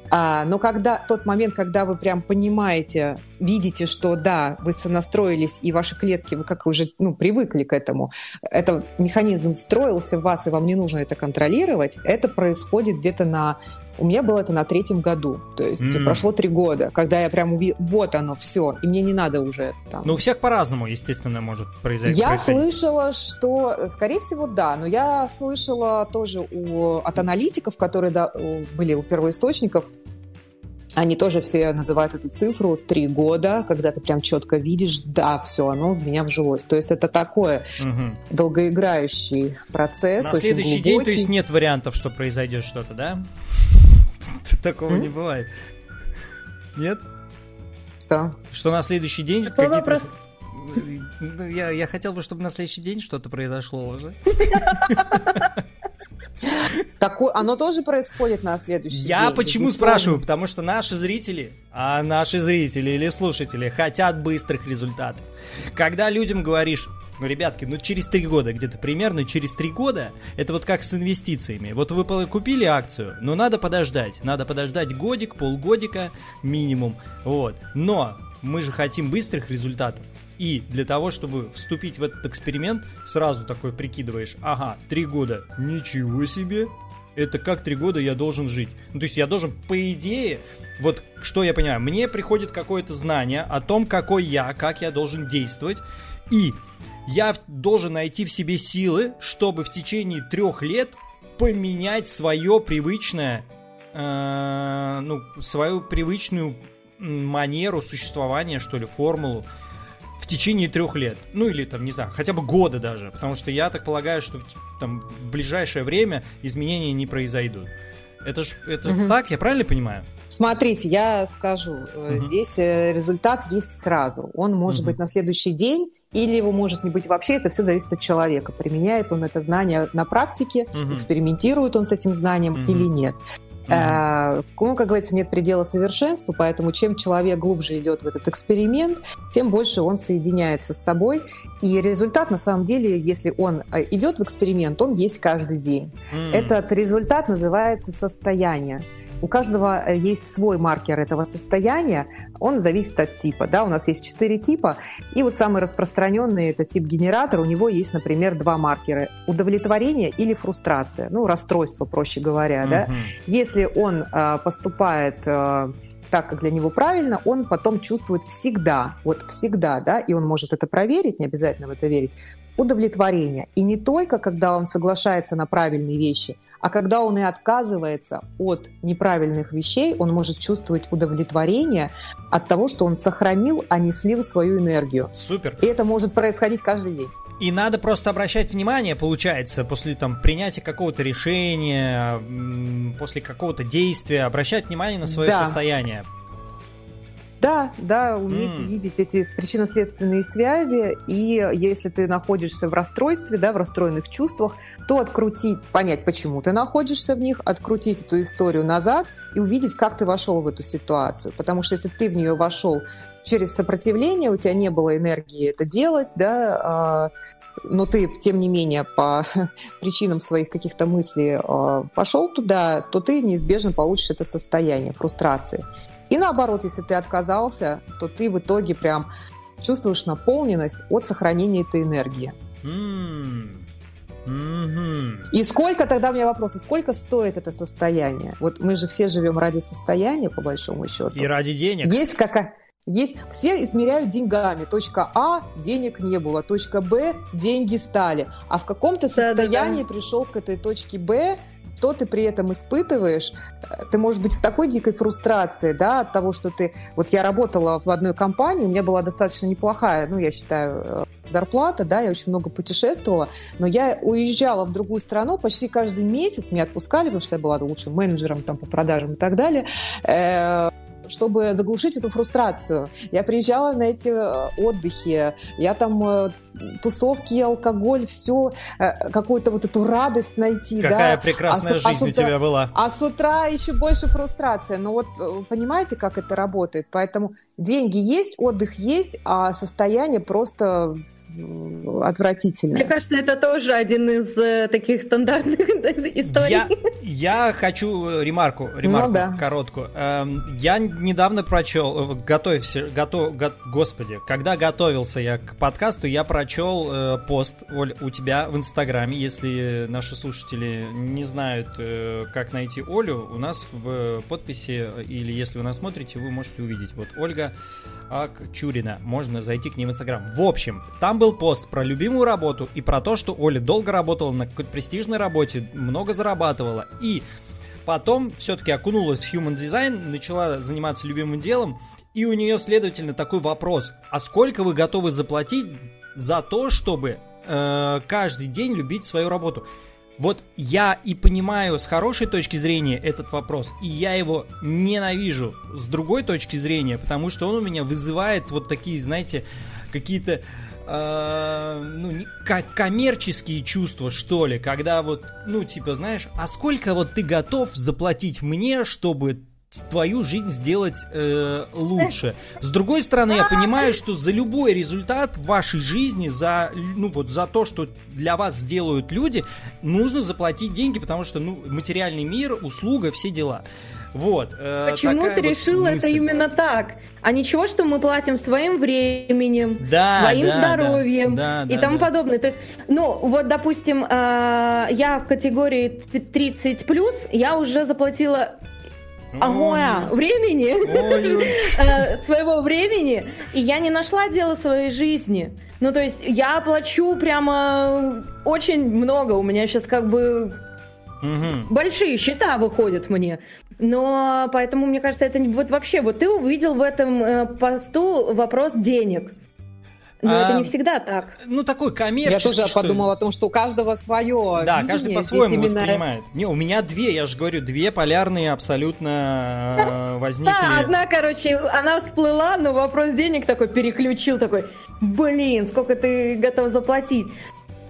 А, но когда тот момент, когда вы прям понимаете, видите, что да, вы сонастроились, и ваши клетки, вы как уже ну, привыкли к этому, этот механизм встроился в вас, и вам не нужно это контролировать, это происходит где-то на... У меня было это на третьем году, то есть mm. прошло три года, когда я прям увидела, вот оно, все, и мне не надо уже там... Ну, у всех по-разному, естественно, может произойти. Я происходить. слышала, что, скорее всего, да, но я слышала тоже у, от аналитиков, которые да, были у первоисточников, они тоже все называют эту цифру три года, когда ты прям четко видишь, да, все, оно в меня вжилось. То есть это такой угу. долгоиграющий процесс. На следующий глубокий. день, то есть нет вариантов, что произойдет что-то, да? Такого не бывает. Нет? Что? Что на следующий день какие-то... Ну, я, я хотел бы, чтобы на следующий день что-то произошло уже. Такое, оно тоже происходит на следующий Я день. почему спрашиваю? Потому что наши зрители, а наши зрители или слушатели хотят быстрых результатов. Когда людям говоришь, ну, ребятки, ну через три года, где-то примерно через три года, это вот как с инвестициями. Вот вы купили акцию, но надо подождать. Надо подождать годик, полгодика минимум. Вот. Но мы же хотим быстрых результатов. И для того, чтобы вступить в этот эксперимент, сразу такой прикидываешь, ага, три года, ничего себе, это как три года я должен жить. Ну, то есть я должен, по идее, вот что я понимаю, мне приходит какое-то знание о том, какой я, как я должен действовать, и я должен найти в себе силы, чтобы в течение трех лет поменять свое привычное, э, ну, свою привычную манеру существования, что ли, формулу в течение трех лет. Ну или там, не знаю, хотя бы года даже. Потому что я так полагаю, что там в ближайшее время изменения не произойдут. Это же это угу. так, я правильно понимаю? Смотрите, я скажу, угу. здесь э, результат есть сразу. Он может угу. быть на следующий день, или его может не быть вообще, это все зависит от человека. Применяет он это знание на практике, угу. экспериментирует он с этим знанием угу. или нет. Mm-hmm. Ну, как говорится, нет предела совершенству, поэтому чем человек глубже идет в этот эксперимент, тем больше он соединяется с собой. И результат, на самом деле, если он э, идет в эксперимент, он есть каждый день. Mm-hmm. Этот результат называется состояние. У каждого э, есть свой маркер этого состояния, он зависит от типа. Да? У нас есть четыре типа, и вот самый распространенный это тип генератор, у него есть, например, два маркера. Удовлетворение или фрустрация, ну, расстройство, проще говоря. Mm-hmm. Да? Если он э, поступает э, так, как для него правильно, он потом чувствует всегда, вот всегда, да, и он может это проверить, не обязательно в это верить, удовлетворение. И не только, когда он соглашается на правильные вещи, а когда он и отказывается от неправильных вещей, он может чувствовать удовлетворение от того, что он сохранил, а не слил свою энергию. Супер. И это может происходить каждый день. И надо просто обращать внимание, получается, после там принятия какого-то решения, после какого-то действия, обращать внимание на свое да. состояние. Да, да, уметь mm. видеть эти причинно-следственные связи, и если ты находишься в расстройстве, да, в расстроенных чувствах, то открутить, понять, почему ты находишься в них, открутить эту историю назад и увидеть, как ты вошел в эту ситуацию. Потому что если ты в нее вошел через сопротивление, у тебя не было энергии это делать, да, а, но ты, тем не менее, по причинам своих каких-то мыслей а, пошел туда, то ты неизбежно получишь это состояние фрустрации. И наоборот, если ты отказался, то ты в итоге прям чувствуешь наполненность от сохранения этой энергии. И сколько тогда у меня вопрос, и сколько стоит это состояние? Вот мы же все живем ради состояния, по большому счету. И ради денег. Есть какая есть, все измеряют деньгами. Точка А – денег не было, точка Б – деньги стали. А в каком-то состоянии да, да, да. пришел к этой точке Б, что ты при этом испытываешь, ты можешь быть в такой дикой фрустрации, да, от того, что ты... Вот я работала в одной компании, у меня была достаточно неплохая, ну, я считаю, э, зарплата, да, я очень много путешествовала, но я уезжала в другую страну почти каждый месяц, меня отпускали, потому что я была лучшим менеджером там по продажам и так далее, э, чтобы заглушить эту фрустрацию. Я приезжала на эти э, отдыхи, я там э, тусовки, алкоголь, все, э, какую-то вот эту радость найти. Какая да? прекрасная а, жизнь а у тебя была. А с утра еще больше фрустрация. Но вот понимаете, как это работает? Поэтому деньги есть, отдых есть, а состояние просто отвратительно. Мне кажется, это тоже один из э, таких стандартных историй. Я, я хочу э, ремарку, ремарку ну, да. короткую. Эм, я недавно прочел, э, готовься, готов, го, господи, когда готовился я к подкасту, я прочел э, пост, Оль, у тебя в Инстаграме, если наши слушатели не знают, э, как найти Олю, у нас в подписи, или если вы нас смотрите, вы можете увидеть. Вот Ольга Акчурина. Можно зайти к ним в Инстаграм. В общем, там был пост про любимую работу и про то, что Оля долго работала на какой-то престижной работе, много зарабатывала. И потом все-таки окунулась в Human Design, начала заниматься любимым делом. И у нее, следовательно, такой вопрос. А сколько вы готовы заплатить за то, чтобы э, каждый день любить свою работу? Вот я и понимаю с хорошей точки зрения этот вопрос, и я его ненавижу с другой точки зрения, потому что он у меня вызывает вот такие, знаете, какие-то э, ну, не, коммерческие чувства, что ли, когда вот, ну, типа, знаешь, а сколько вот ты готов заплатить мне, чтобы твою жизнь сделать э, лучше. С другой стороны, я понимаю, что за любой результат в вашей жизни, за ну вот за то, что для вас сделают люди, нужно заплатить деньги, потому что ну материальный мир, услуга, все дела. Вот. Э, Почему ты решил вот это именно так? А ничего, что мы платим своим временем, да, своим да, здоровьем да, да, и тому да. подобное. То есть, ну, вот, допустим, э, я в категории 30 плюс, я уже заплатила Агоя времени, э, своего времени, и я не нашла дело своей жизни. Ну, то есть я плачу прямо очень много. У меня сейчас как бы Угу. Большие счета выходят мне. Но поэтому, мне кажется, это вот вообще, вот ты увидел в этом э, посту вопрос денег. Но а, это не всегда так. Ну, такой коммерческий. Я тоже что подумала о том, что у каждого свое. Да, видение. каждый по-своему именно... воспринимает. Не, у меня две, я же говорю, две полярные абсолютно э, возникли. Да, одна, короче, она всплыла, но вопрос денег такой переключил, такой, блин, сколько ты готов заплатить.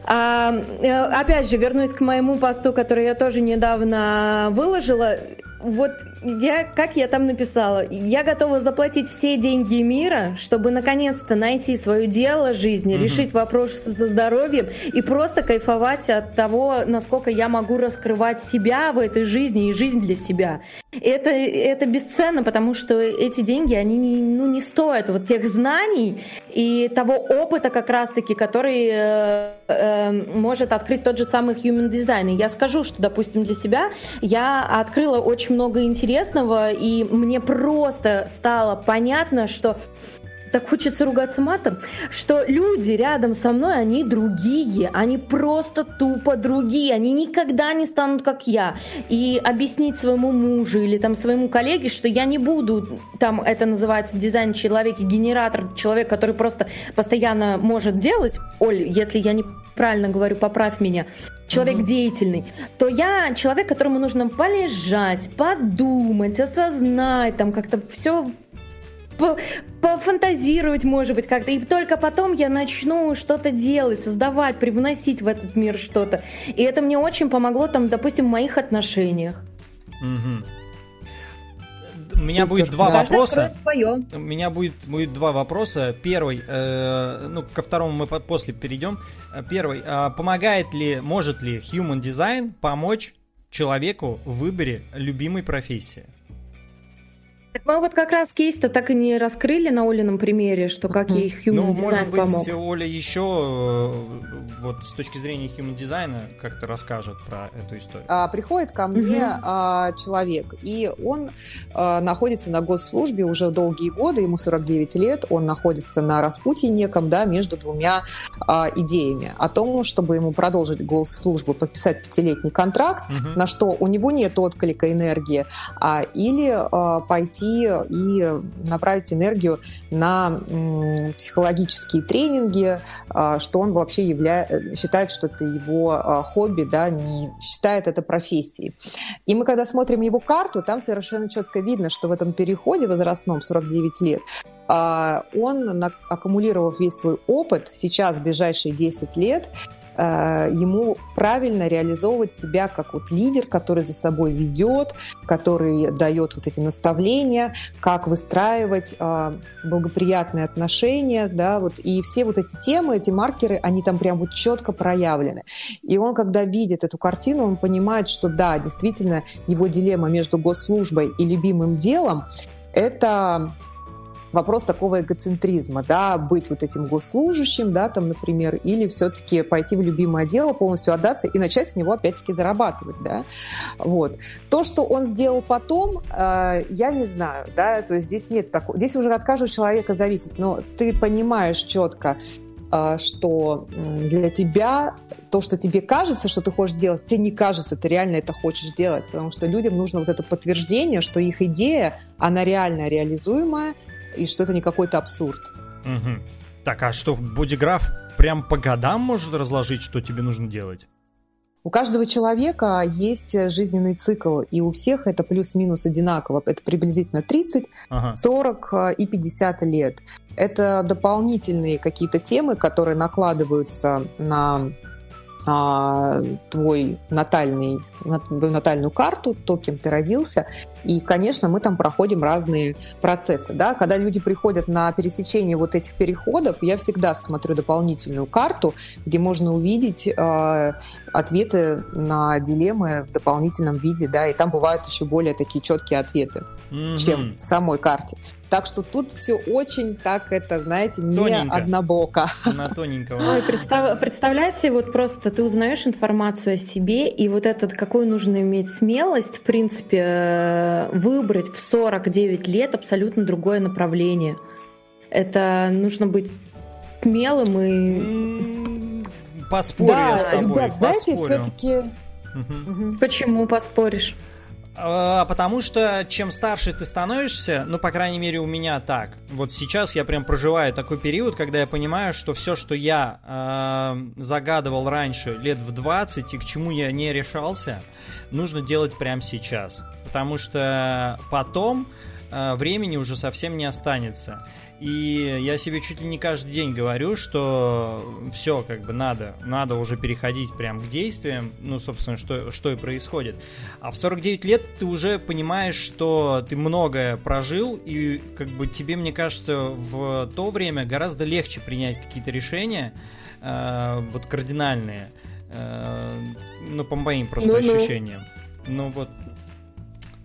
А, э, опять же, вернусь к моему посту, который я тоже недавно выложила. Вот я, как я там написала, я готова заплатить все деньги мира, чтобы наконец-то найти свое дело жизни, угу. решить вопрос со здоровьем и просто кайфовать от того, насколько я могу раскрывать себя в этой жизни и жизнь для себя. Это, это бесценно, потому что эти деньги, они ну, не стоят вот тех знаний и того опыта как раз-таки, который э, э, может открыть тот же самый Human Design. И я скажу, что, допустим, для себя я открыла очень много интересного, и мне просто стало понятно, что так хочется ругаться матом, что люди рядом со мной, они другие, они просто тупо другие, они никогда не станут как я. И объяснить своему мужу или там своему коллеге, что я не буду, там это называется дизайн человека, генератор, человек, который просто постоянно может делать, Оль, если я неправильно говорю, поправь меня, человек mm-hmm. деятельный, то я человек, которому нужно полежать, подумать, осознать, там как-то все пофантазировать, может быть, как-то. И только потом я начну что-то делать, создавать, привносить в этот мир что-то. И это мне очень помогло, там, допустим, в моих отношениях. Угу. У меня Супер. будет два да. вопроса. У меня будет, будет два вопроса. Первый, э, ну, ко второму мы после перейдем. Первый, э, помогает ли, может ли Human Design помочь человеку в выборе любимой профессии? Мы вот как раз кейс-то так и не раскрыли на Олином примере, что как ей Human ну, Design может быть, помог. Оля еще э, вот с точки зрения Human дизайна как-то расскажет про эту историю. А, приходит ко мне угу. а, человек, и он а, находится на госслужбе уже долгие годы, ему 49 лет, он находится на распутье неком, да, между двумя а, идеями о том, чтобы ему продолжить госслужбу, подписать пятилетний контракт, угу. на что у него нет отклика энергии, а, или а, пойти и направить энергию на психологические тренинги, а, что он вообще явля... считает, что это его а, хобби, да, не считает это профессией. И мы, когда смотрим его карту, там совершенно четко видно, что в этом переходе возрастном 49 лет а, он, аккумулировав весь свой опыт, сейчас в ближайшие 10 лет, Э, ему правильно реализовывать себя как вот лидер, который за собой ведет, который дает вот эти наставления, как выстраивать э, благоприятные отношения, да, вот, и все вот эти темы, эти маркеры, они там прям вот четко проявлены. И он, когда видит эту картину, он понимает, что да, действительно, его дилемма между госслужбой и любимым делом – это вопрос такого эгоцентризма, да, быть вот этим госслужащим, да, там, например, или все-таки пойти в любимое дело, полностью отдаться и начать с него опять-таки зарабатывать, да, вот. То, что он сделал потом, э, я не знаю, да, то есть здесь нет такого, здесь уже от каждого человека зависит, но ты понимаешь четко, э, что для тебя то, что тебе кажется, что ты хочешь делать, тебе не кажется, ты реально это хочешь делать, потому что людям нужно вот это подтверждение, что их идея, она реально реализуемая, и что это не какой-то абсурд. Угу. Так, а что, бодиграф прям по годам может разложить, что тебе нужно делать? У каждого человека есть жизненный цикл, и у всех это плюс-минус одинаково. Это приблизительно 30, ага. 40 э, и 50 лет. Это дополнительные какие-то темы, которые накладываются на а, твой натальный, натальную карту, то, кем ты родился. И, конечно, мы там проходим разные процессы. Да? Когда люди приходят на пересечение вот этих переходов, я всегда смотрю дополнительную карту, где можно увидеть э, ответы на дилеммы в дополнительном виде, да, и там бывают еще более такие четкие ответы, mm-hmm. чем в самой карте. Так что тут все очень так, это, знаете, не Тоненько. однобоко. На тоненького. Ой, представ, представляете, вот просто ты узнаешь информацию о себе, и вот этот, какую нужно иметь смелость, в принципе, э, выбрать в 49 лет абсолютно другое направление. Это нужно быть смелым и... Поспорю да, я с тобой. Ребят, знаете, все-таки... Угу. Почему поспоришь? А, потому что чем старше ты становишься, ну, по крайней мере, у меня так. Вот сейчас я прям проживаю такой период, когда я понимаю, что все, что я э, загадывал раньше, лет в 20, и к чему я не решался, нужно делать прямо сейчас. Потому что потом э, времени уже совсем не останется. И я себе чуть ли не каждый день говорю, что все, как бы надо, надо уже переходить прям к действиям, ну, собственно, что, что и происходит. А в 49 лет ты уже понимаешь, что ты многое прожил, и как бы тебе, мне кажется, в то время гораздо легче принять какие-то решения, э, вот кардинальные, э, ну, по моим просто ну, ощущениям. Ну вот,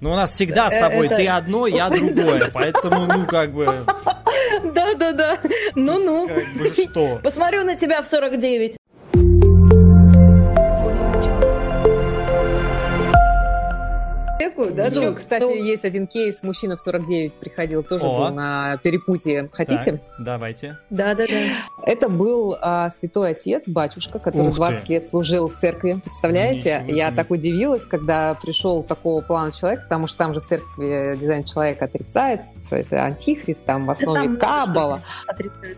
ну, у нас всегда с э, тобой это... ты одно, я другое, поэтому, ну, как бы... Да-да-да. Ну-ну. Как бы что? Посмотрю на тебя в 49. Человеку. Да, Еще, ну, кстати, то... есть один кейс, мужчина в 49 приходил, тоже О. был на перепутье. Хотите? Так, давайте. Да-да-да. Это был а, святой отец, батюшка, который Ух 20 ты. лет служил в церкви. Представляете? Я так удивилась, когда пришел такого плана человек, потому что там же в церкви дизайн человека отрицается, это антихрист, там в основе там кабала.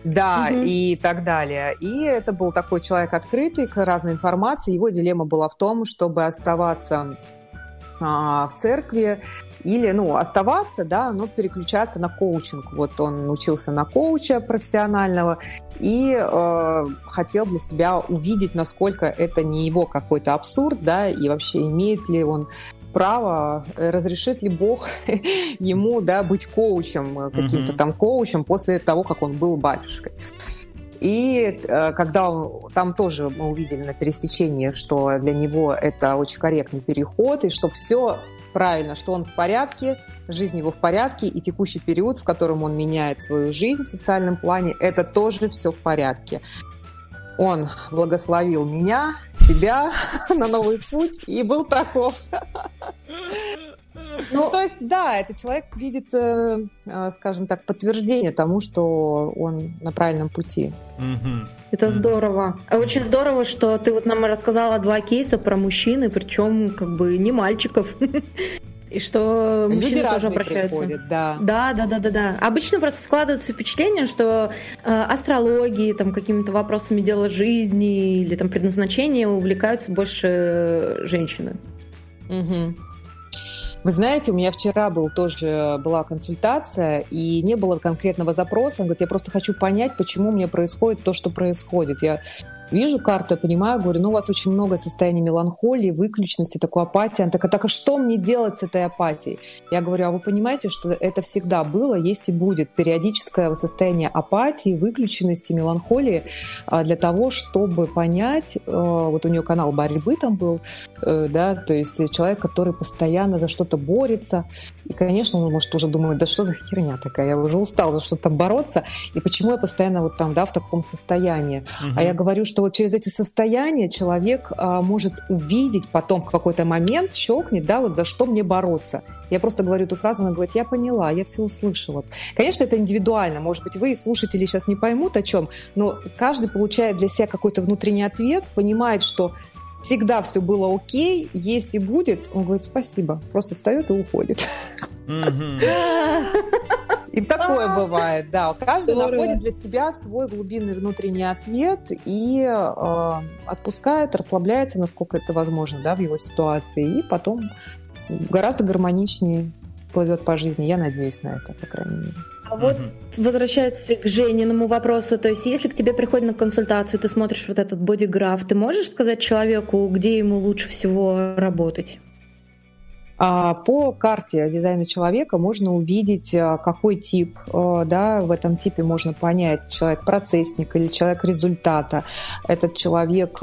Да, угу. и так далее. И это был такой человек открытый к разной информации. Его дилемма была в том, чтобы оставаться в церкви или, ну, оставаться, да, но переключаться на коучинг. Вот он учился на коуча профессионального и э, хотел для себя увидеть, насколько это не его какой-то абсурд, да, и вообще имеет ли он право, э, разрешит ли Бог ему, да, быть коучем, э, каким-то mm-hmm. там коучем после того, как он был батюшкой. И э, когда он, там тоже мы увидели на пересечении, что для него это очень корректный переход, и что все правильно, что он в порядке, жизнь его в порядке, и текущий период, в котором он меняет свою жизнь в социальном плане, это тоже все в порядке. Он благословил меня, тебя на новый путь и был таков. Ну, то есть, да, этот человек видит, э, э, скажем так, подтверждение тому, что он на правильном пути. Это здорово. Очень здорово, что ты вот нам рассказала два кейса про мужчины, причем как бы не мальчиков. И что мужчины Люди тоже обращаются. Приходят, да. да, да, да, да, да. Обычно просто складывается впечатление, что э, астрологией, там какими-то вопросами дела жизни или там предназначения увлекаются больше женщины. Угу. Вы знаете, у меня вчера был тоже была консультация, и не было конкретного запроса. Он говорит, я просто хочу понять, почему мне происходит то, что происходит. Я вижу карту, я понимаю, говорю, ну у вас очень много состояний меланхолии, выключенности, такой апатии. Она такая, так а что мне делать с этой апатией? Я говорю, а вы понимаете, что это всегда было, есть и будет периодическое состояние апатии, выключенности, меланхолии а, для того, чтобы понять, э, вот у нее канал борьбы там был, э, да, то есть человек, который постоянно за что-то борется, и, конечно, он может уже думать, да что за херня такая, я уже устал за что-то бороться, и почему я постоянно вот там, да, в таком состоянии. Угу. А я говорю, что вот через эти состояния человек а, может увидеть потом в какой-то момент, щелкнет, да, вот за что мне бороться. Я просто говорю эту фразу, она говорит, я поняла, я все услышала. Конечно, это индивидуально. Может быть, вы, слушатели, сейчас не поймут о чем, но каждый получает для себя какой-то внутренний ответ, понимает, что всегда все было окей, есть и будет. Он говорит, спасибо. Просто встает и уходит. И такое бывает, да. Каждый Здорово. находит для себя свой глубинный внутренний ответ и э, отпускает, расслабляется, насколько это возможно, да, в его ситуации, и потом гораздо гармоничнее плывет по жизни. Я надеюсь на это, по крайней мере. А вот возвращаясь к Жениному вопросу, то есть если к тебе приходит на консультацию, ты смотришь вот этот бодиграф, ты можешь сказать человеку, где ему лучше всего работать? А по карте дизайна человека можно увидеть, а, какой тип, а, да, в этом типе можно понять, человек процессник или человек результата. Этот человек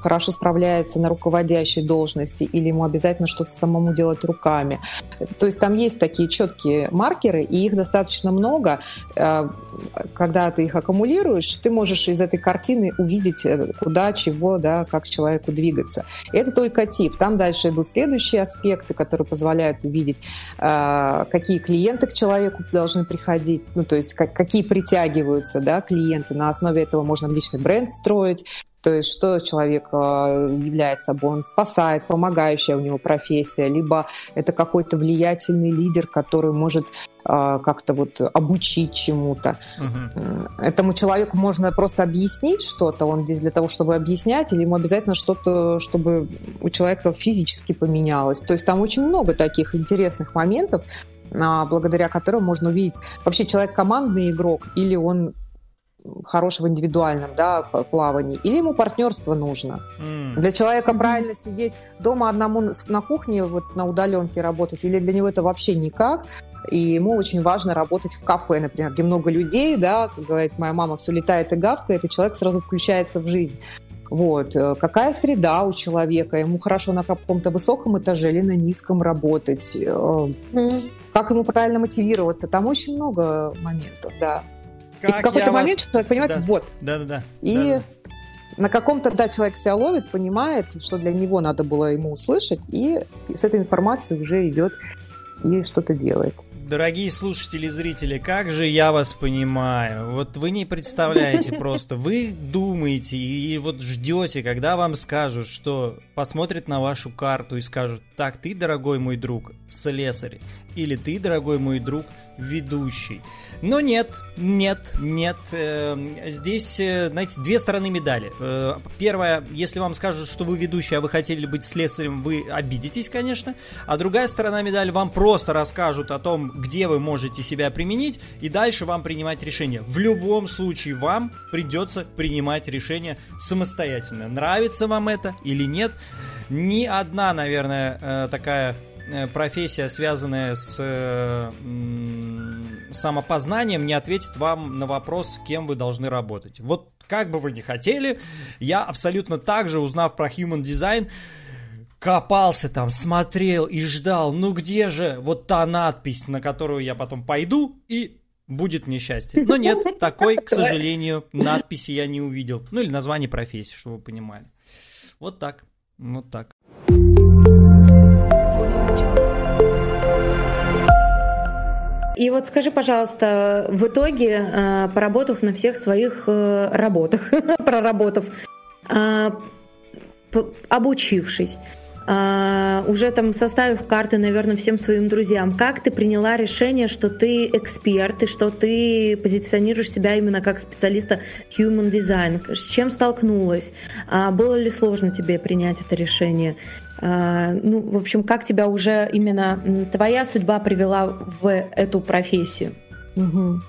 хорошо справляется на руководящей должности или ему обязательно что-то самому делать руками. То есть там есть такие четкие маркеры, и их достаточно много. Э, когда ты их аккумулируешь, ты можешь из этой картины увидеть, э, куда, чего, да, как человеку двигаться. Это только тип. Там дальше идут следующие аспекты, которые позволяют увидеть, э, какие клиенты к человеку должны приходить, ну, то есть как, какие притягиваются да, клиенты. На основе этого можно личный бренд строить, то есть что человек э, является собой? Он спасает, помогающая у него профессия, либо это какой-то влиятельный лидер, который может э, как-то вот обучить чему-то. Угу. Этому человеку можно просто объяснить что-то, он здесь для того, чтобы объяснять, или ему обязательно что-то, чтобы у человека физически поменялось. То есть там очень много таких интересных моментов, а, благодаря которым можно увидеть, вообще человек командный игрок или он хорошего индивидуальном да, плавании, или ему партнерство нужно. Mm. Для человека правильно сидеть дома одному на кухне, вот на удаленке работать, или для него это вообще никак. И ему очень важно работать в кафе, например, где много людей, да, как говорит моя мама, все летает и гавкает, и человек сразу включается в жизнь. Вот. Э, какая среда у человека? Ему хорошо на каком-то высоком этаже или на низком работать? Mm. Как ему правильно мотивироваться? Там очень много моментов, да. Как и в какой-то момент вас... человек понимает, да. вот. Да-да-да. И да, на каком-то, да, человек себя ловит, понимает, что для него надо было ему услышать, и с этой информацией уже идет и что-то делает. Дорогие слушатели и зрители, как же я вас понимаю. Вот вы не представляете просто. Вы думаете и вот ждете, когда вам скажут, что посмотрят на вашу карту и скажут, так, ты, дорогой мой друг, слесарь, или ты, дорогой мой друг, ведущий. Но нет, нет, нет. Э, здесь, э, знаете, две стороны медали. Э, первая, если вам скажут, что вы ведущий, а вы хотели быть слесарем, вы обидитесь, конечно. А другая сторона медали, вам просто расскажут о том, где вы можете себя применить, и дальше вам принимать решение. В любом случае вам придется принимать решение самостоятельно. Нравится вам это или нет. Ни одна, наверное, такая профессия, связанная с самопознанием не ответит вам на вопрос, кем вы должны работать. Вот как бы вы ни хотели, я абсолютно так же, узнав про Human Design, копался там, смотрел и ждал, ну где же вот та надпись, на которую я потом пойду и будет мне счастье. Но нет, такой, к сожалению, надписи я не увидел. Ну или название профессии, чтобы вы понимали. Вот так, вот так. И вот скажи, пожалуйста, в итоге, э, поработав на всех своих э, работах, проработав, э, обучившись, уже там составив карты, наверное, всем своим друзьям, как ты приняла решение, что ты эксперт и что ты позиционируешь себя именно как специалиста human design? С чем столкнулась? А было ли сложно тебе принять это решение? А, ну, в общем, как тебя уже именно твоя судьба привела в эту профессию? Угу.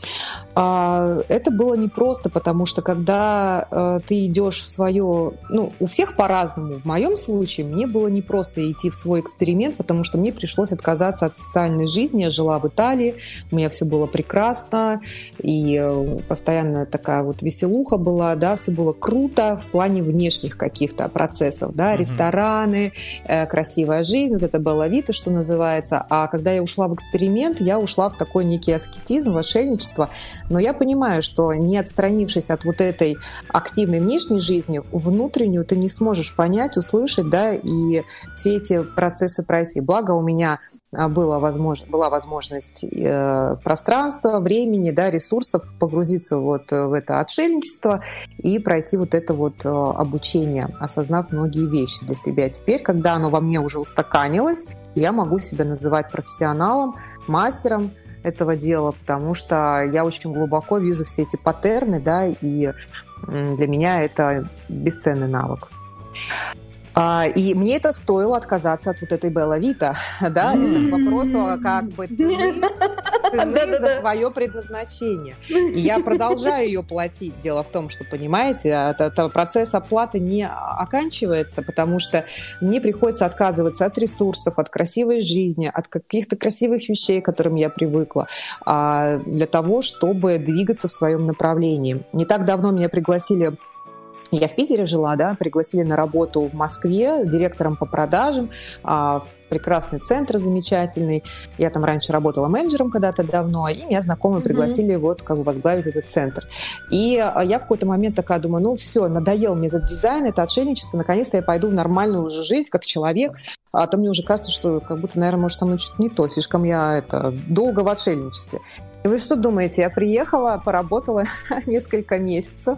А, это было непросто, потому что когда э, ты идешь в свое, ну, у всех по-разному. В моем случае мне было непросто идти в свой эксперимент, потому что мне пришлось отказаться от социальной жизни. Я жила в Италии, у меня все было прекрасно, и э, постоянно такая вот веселуха была, да, все было круто в плане внешних каких-то процессов, да, угу. рестораны, э, красивая жизнь, вот это было Вита, что называется. А когда я ушла в эксперимент, я ушла в такой некий аскетизм, мошенничество. Но я понимаю, что не отстранившись от вот этой активной внешней жизни, внутреннюю ты не сможешь понять, услышать, да, и все эти процессы пройти. Благо у меня а, была возможность э, пространства, времени, да, ресурсов погрузиться вот в это отшельничество и пройти вот это вот э, обучение, осознав многие вещи для себя. Теперь, когда оно во мне уже устаканилось, я могу себя называть профессионалом, мастером, этого дела, потому что я очень глубоко вижу все эти паттерны, да, и для меня это бесценный навык. А, и мне это стоило отказаться от вот этой Белла Вита, да, это к вопросу как бы цены, цены за свое предназначение. И я продолжаю ее платить. Дело в том, что, понимаете, процесс оплаты не оканчивается, потому что мне приходится отказываться от ресурсов, от красивой жизни, от каких-то красивых вещей, к которым я привыкла, а, для того, чтобы двигаться в своем направлении. Не так давно меня пригласили я в Питере жила, да, пригласили на работу в Москве директором по продажам, а, прекрасный центр замечательный. Я там раньше работала менеджером когда-то давно, и меня знакомые пригласили mm-hmm. вот как бы возглавить этот центр. И а, я в какой-то момент такая думаю, ну все, надоел мне этот дизайн, это отшельничество, наконец-то я пойду в нормальную уже жизнь как человек, а то мне уже кажется, что как будто, наверное, может, со мной что-то не то, слишком я это долго в отшельничестве. И вы что думаете, я приехала, поработала несколько месяцев,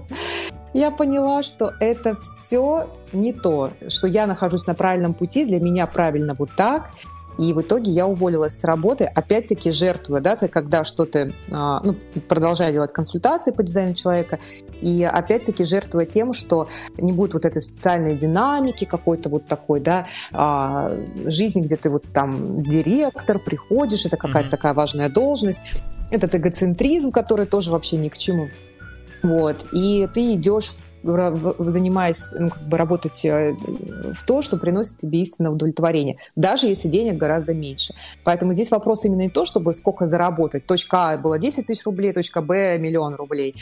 я поняла, что это все не то, что я нахожусь на правильном пути, для меня правильно вот так, и в итоге я уволилась с работы, опять-таки жертвуя, да, ты когда что-то, а, ну, продолжая делать консультации по дизайну человека, и опять-таки жертвуя тем, что не будет вот этой социальной динамики какой-то вот такой, да, а, жизни, где ты вот там директор, приходишь, это какая-то mm-hmm. такая важная должность, этот эгоцентризм, который тоже вообще ни к чему. Вот. И ты идешь занимаясь, ну, как бы работать э, в то, что приносит тебе истинное удовлетворение, даже если денег гораздо меньше. Поэтому здесь вопрос именно не то, чтобы сколько заработать. Точка А была 10 тысяч рублей, точка Б миллион рублей.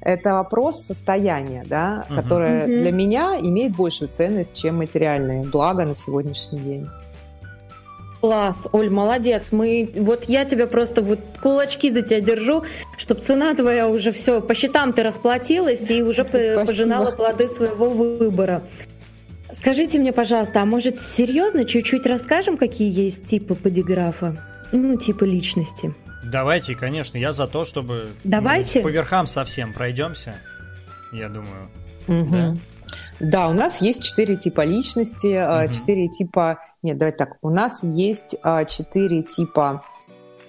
Это вопрос состояния, да, которое uh-huh. для меня имеет большую ценность, чем материальные блага на сегодняшний день. Класс, Оль, молодец. Мы, вот я тебя просто вот кулачки за тебя держу, чтобы цена твоя уже все по счетам ты расплатилась и уже Спасибо. пожинала плоды своего выбора. Скажите мне, пожалуйста, а может серьезно чуть-чуть расскажем, какие есть типы подиграфа? Ну, типы личности. Давайте, конечно, я за то, чтобы Давайте. по верхам совсем пройдемся, я думаю. Угу. Да? Да, у нас есть четыре типа личности, а, четыре mm типа... Нет, давай так. У нас есть а, четыре типа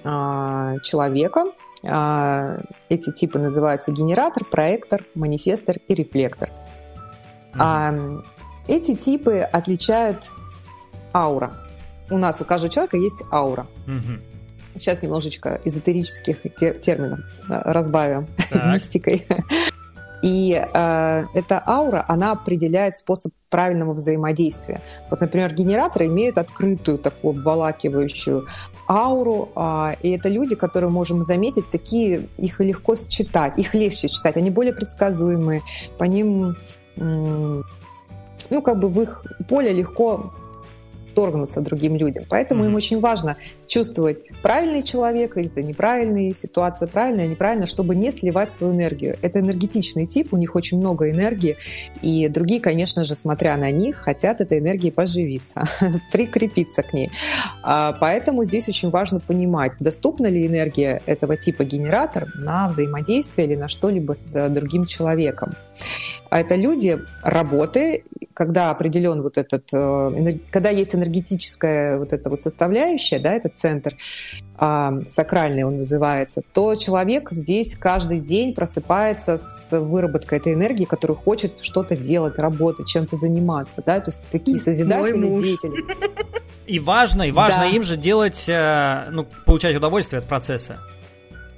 а, человека. Эти типы называются генератор, проектор, манифестор и рефлектор. mm Эти типы отличают аура. У нас у каждого человека есть аура. mm Сейчас немножечко эзотерических терминов разбавим мистикой. И э, эта аура, она определяет способ правильного взаимодействия. Вот, например, генераторы имеют открытую такую обволакивающую ауру, э, и это люди, которые можем заметить, такие, их легко считать, их легче читать, они более предсказуемые, по ним, э, ну, как бы в их поле легко вторгнуться другим людям. Поэтому mm-hmm. им очень важно чувствовать, правильный человек это неправильный, ситуация правильная, неправильная, чтобы не сливать свою энергию. Это энергетичный тип, у них очень много энергии, и другие, конечно же, смотря на них, хотят этой энергией поживиться, прикрепиться к ней. А, поэтому здесь очень важно понимать, доступна ли энергия этого типа генератор на взаимодействие или на что-либо с другим человеком. А это люди работы, когда определен вот этот, э, когда есть энергетическая вот эта вот составляющая, да, этот центр, а, сакральный он называется, то человек здесь каждый день просыпается с выработкой этой энергии, который хочет что-то делать, работать, чем-то заниматься, да, то есть такие созидательные деятели. И важно, и важно да. им же делать, э, ну, получать удовольствие от процесса.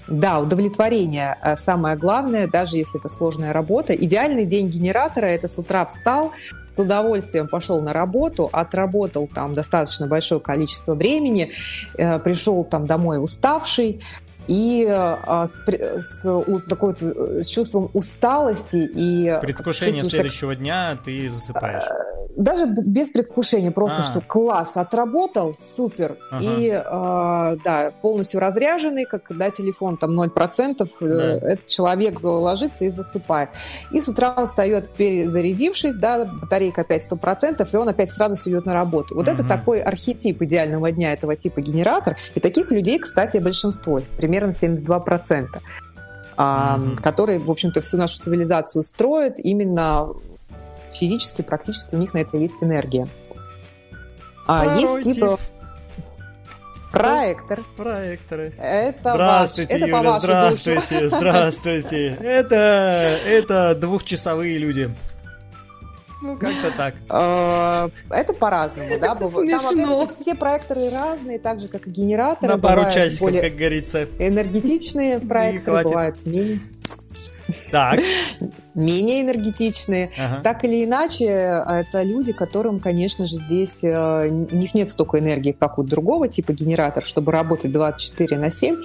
Да, удовлетворение э, самое главное, даже если это сложная работа. Идеальный день генератора – это с утра встал, с удовольствием пошел на работу, отработал там достаточно большое количество времени, э, пришел там домой уставший, и а, с, с, с, такой, с чувством усталости и предвкушение следующего дня ты засыпаешь. Э, даже без предвкушения, просто а. что класс отработал, супер, ага. и э, да, полностью разряженный, как когда телефон там 0%, э, да. этот человек ложится и засыпает. И с утра он встает перезарядившись, да, батарейка опять 100%, и он опять сразу идет на работу. Вот угу. это такой архетип идеального дня этого типа генератор, и таких людей, кстати, большинство, примерно 72%. Mm-hmm. которые, в общем-то, всю нашу цивилизацию строят именно физически, практически у них на это есть энергия. А есть типа проектор. Проекторы. Это здравствуйте, ваш, Юля, это здравствуйте, душу. здравствуйте. Это, это двухчасовые люди. Ну, как-то так. А, это по-разному, да? Там, опять все проекторы разные, так же, как и генераторы. На пару часиков, как говорится. Энергетичные проекторы бывают менее. Так. менее энергетичные. Ага. Так или иначе, это люди, которым, конечно же, здесь э, у них нет столько энергии, как у другого типа генератор, чтобы работать 24 на 7.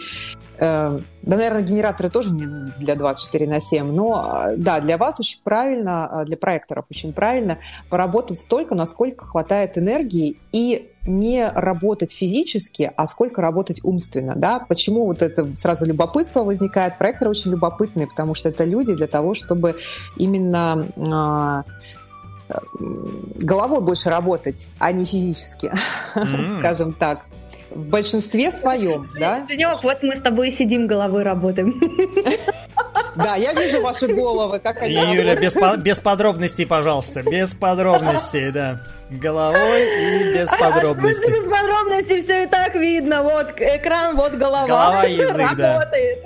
Э, да, наверное, генераторы тоже не для 24 на 7, но э, да, для вас очень правильно, для проекторов очень правильно поработать столько, насколько хватает энергии и не работать физически, а сколько работать умственно. Да? Почему вот это сразу любопытство возникает? Проекторы очень любопытные, потому что это люди для того, чтобы именно э, головой больше работать, а не физически, mm-hmm. скажем так. В большинстве своем, да? Денек, вот мы с тобой сидим, головой работаем. Да, я вижу ваши головы, как они Юля, без, без подробностей, пожалуйста, без подробностей, да. Головой и без подробностей. А без подробностей все и так видно. Вот экран, вот голова. Голова язык, работает.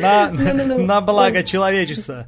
да. На, на благо человечества.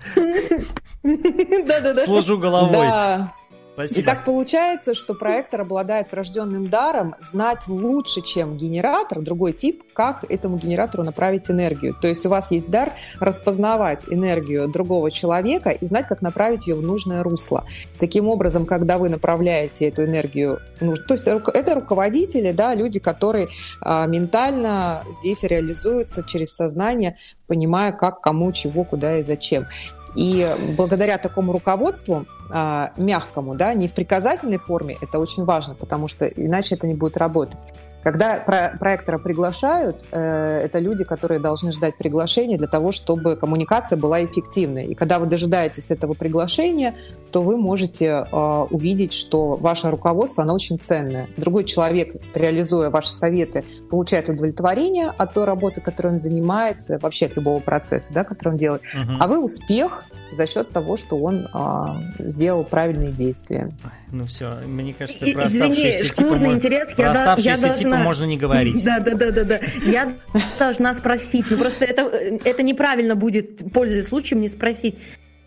Служу головой. Да. Спасибо. И так получается, что проектор обладает врожденным даром знать лучше, чем генератор, другой тип, как этому генератору направить энергию. То есть у вас есть дар распознавать энергию другого человека и знать, как направить ее в нужное русло. Таким образом, когда вы направляете эту энергию, ну, то есть это руководители, да, люди, которые а, ментально здесь реализуются через сознание, понимая, как, кому, чего, куда и зачем. И благодаря такому руководству, э, мягкому, да, не в приказательной форме, это очень важно, потому что иначе это не будет работать. Когда про проектора приглашают, э, это люди, которые должны ждать приглашения для того, чтобы коммуникация была эффективной. И когда вы дожидаетесь этого приглашения, то вы можете э, увидеть, что ваше руководство, оно очень ценное. Другой человек, реализуя ваши советы, получает удовлетворение от той работы, которой он занимается, вообще от любого процесса, да, который он делает. Угу. А вы успех за счет того, что он а, сделал правильные действия. Ну все, мне кажется, про Извини, оставшиеся типы, интерес, про я оставшиеся я должна... можно не говорить. Да, да, да, да, да. Я должна спросить, ну просто это, это неправильно будет, пользуясь случаем, не спросить.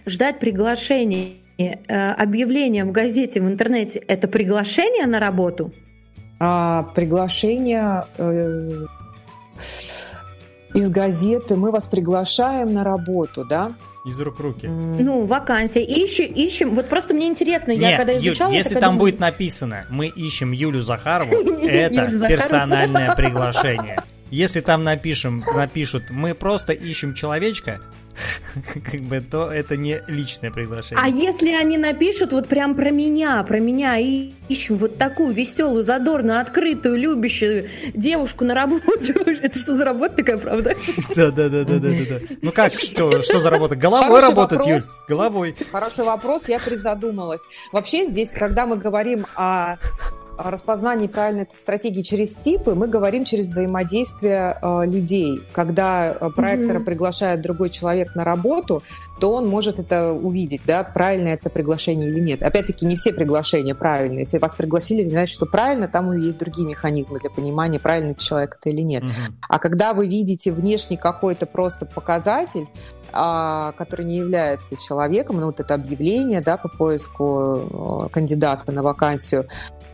Ждать приглашения, э, объявления в газете, в интернете, это приглашение на работу? А, приглашение... Э, из газеты мы вас приглашаем на работу, да? Из рук руки. Ну, вакансия. Ищем, ищем. Вот просто мне интересно, Нет, я когда изучала... Юль, если там думаю... будет написано «Мы ищем Юлю Захарову», это персональное приглашение. Если там напишем, напишут «Мы просто ищем человечка», как бы, то это не личное приглашение. А если они напишут вот прям про меня, про меня, и ищем вот такую веселую, задорную, открытую, любящую девушку на работу, это что за работа такая, правда? Да, да, да, да, да, да. Ну как, что, что за работа? Головой работать, Юль, головой. Хороший вопрос, я призадумалась. Вообще здесь, когда мы говорим о распознании правильной стратегии через типы мы говорим через взаимодействие э, людей. Когда э, проектора mm-hmm. приглашает другой человек на работу, то он может это увидеть, да, правильно это приглашение или нет. Опять-таки, не все приглашения правильные. Если вас пригласили, это значит, что правильно, там есть другие механизмы для понимания, правильный человек это или нет. Mm-hmm. А когда вы видите внешний какой-то просто показатель, а, который не является человеком, ну вот это объявление, да, по поиску э, кандидата на вакансию,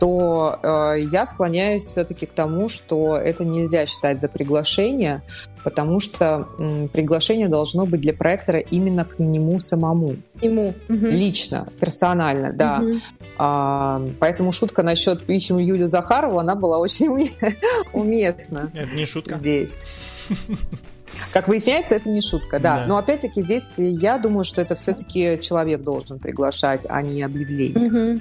то э, я склоняюсь все-таки к тому, что это нельзя считать за приглашение, потому что м, приглашение должно быть для проектора именно к нему самому. Ему. Угу. Лично, персонально, да. Угу. А, поэтому шутка насчет ищем Юлю Захарову, она была очень уместна. Это не шутка. Здесь. Как выясняется, это не шутка, да. да. Но опять-таки здесь я думаю, что это все-таки человек должен приглашать, а не объявление. Угу.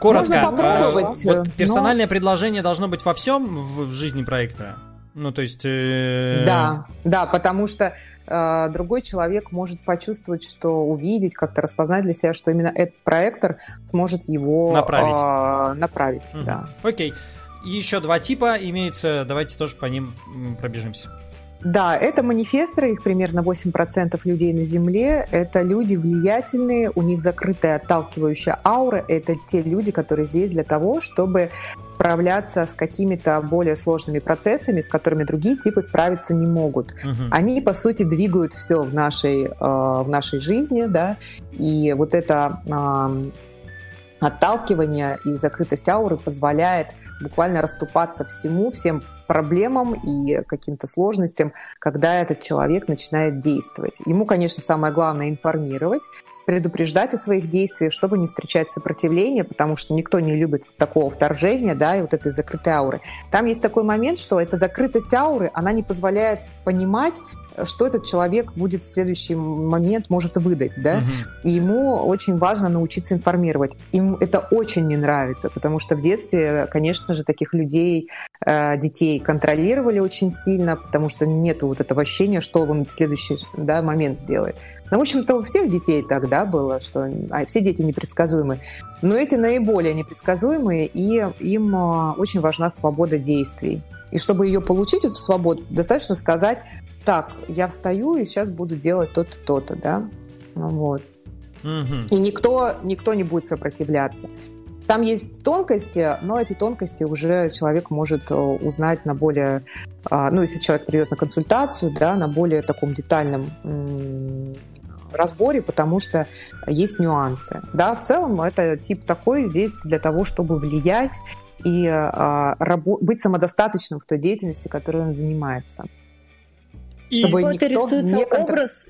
Коротко. Можно попробовать. Вот персональное но... предложение должно быть во всем в, в жизни проекта. Ну, то есть... Э... Да, да, потому что э, другой человек может почувствовать, что увидеть, как-то распознать для себя, что именно этот проектор сможет его направить. Э, направить, угу. да. Окей. Еще два типа имеются, давайте тоже по ним пробежимся. Да, это манифесторы, их примерно 8% людей на Земле. Это люди влиятельные, у них закрытая отталкивающая аура. Это те люди, которые здесь для того, чтобы справляться с какими-то более сложными процессами, с которыми другие типы справиться не могут. Угу. Они, по сути, двигают все в нашей, э, в нашей жизни, да, и вот это э, отталкивание и закрытость ауры позволяет буквально расступаться всему, всем проблемам и каким-то сложностям, когда этот человек начинает действовать. Ему, конечно, самое главное информировать, предупреждать о своих действиях, чтобы не встречать сопротивление, потому что никто не любит такого вторжения, да, и вот этой закрытой ауры. Там есть такой момент, что эта закрытость ауры, она не позволяет понимать, что этот человек будет в следующий момент может выдать, да, угу. и ему очень важно научиться информировать. Им это очень не нравится, потому что в детстве, конечно же, таких людей, э, детей контролировали очень сильно, потому что нет вот этого ощущения, что он в следующий да, момент сделает. Ну, в общем-то, у всех детей тогда было, что а, все дети непредсказуемы. Но эти наиболее непредсказуемые, и им э, очень важна свобода действий. И чтобы ее получить, эту свободу, достаточно сказать, так, я встаю и сейчас буду делать то-то, то-то, да, вот. Угу. И никто, никто не будет сопротивляться. Там есть тонкости, но эти тонкости уже человек может э, узнать на более, а, ну, если человек придет на консультацию, да, на более таком детальном разборе, потому что есть нюансы. Да, в целом это тип такой здесь для того, чтобы влиять и а, рабо- быть самодостаточным в той деятельности, которой он занимается. И чтобы никто рисуется не контр... образ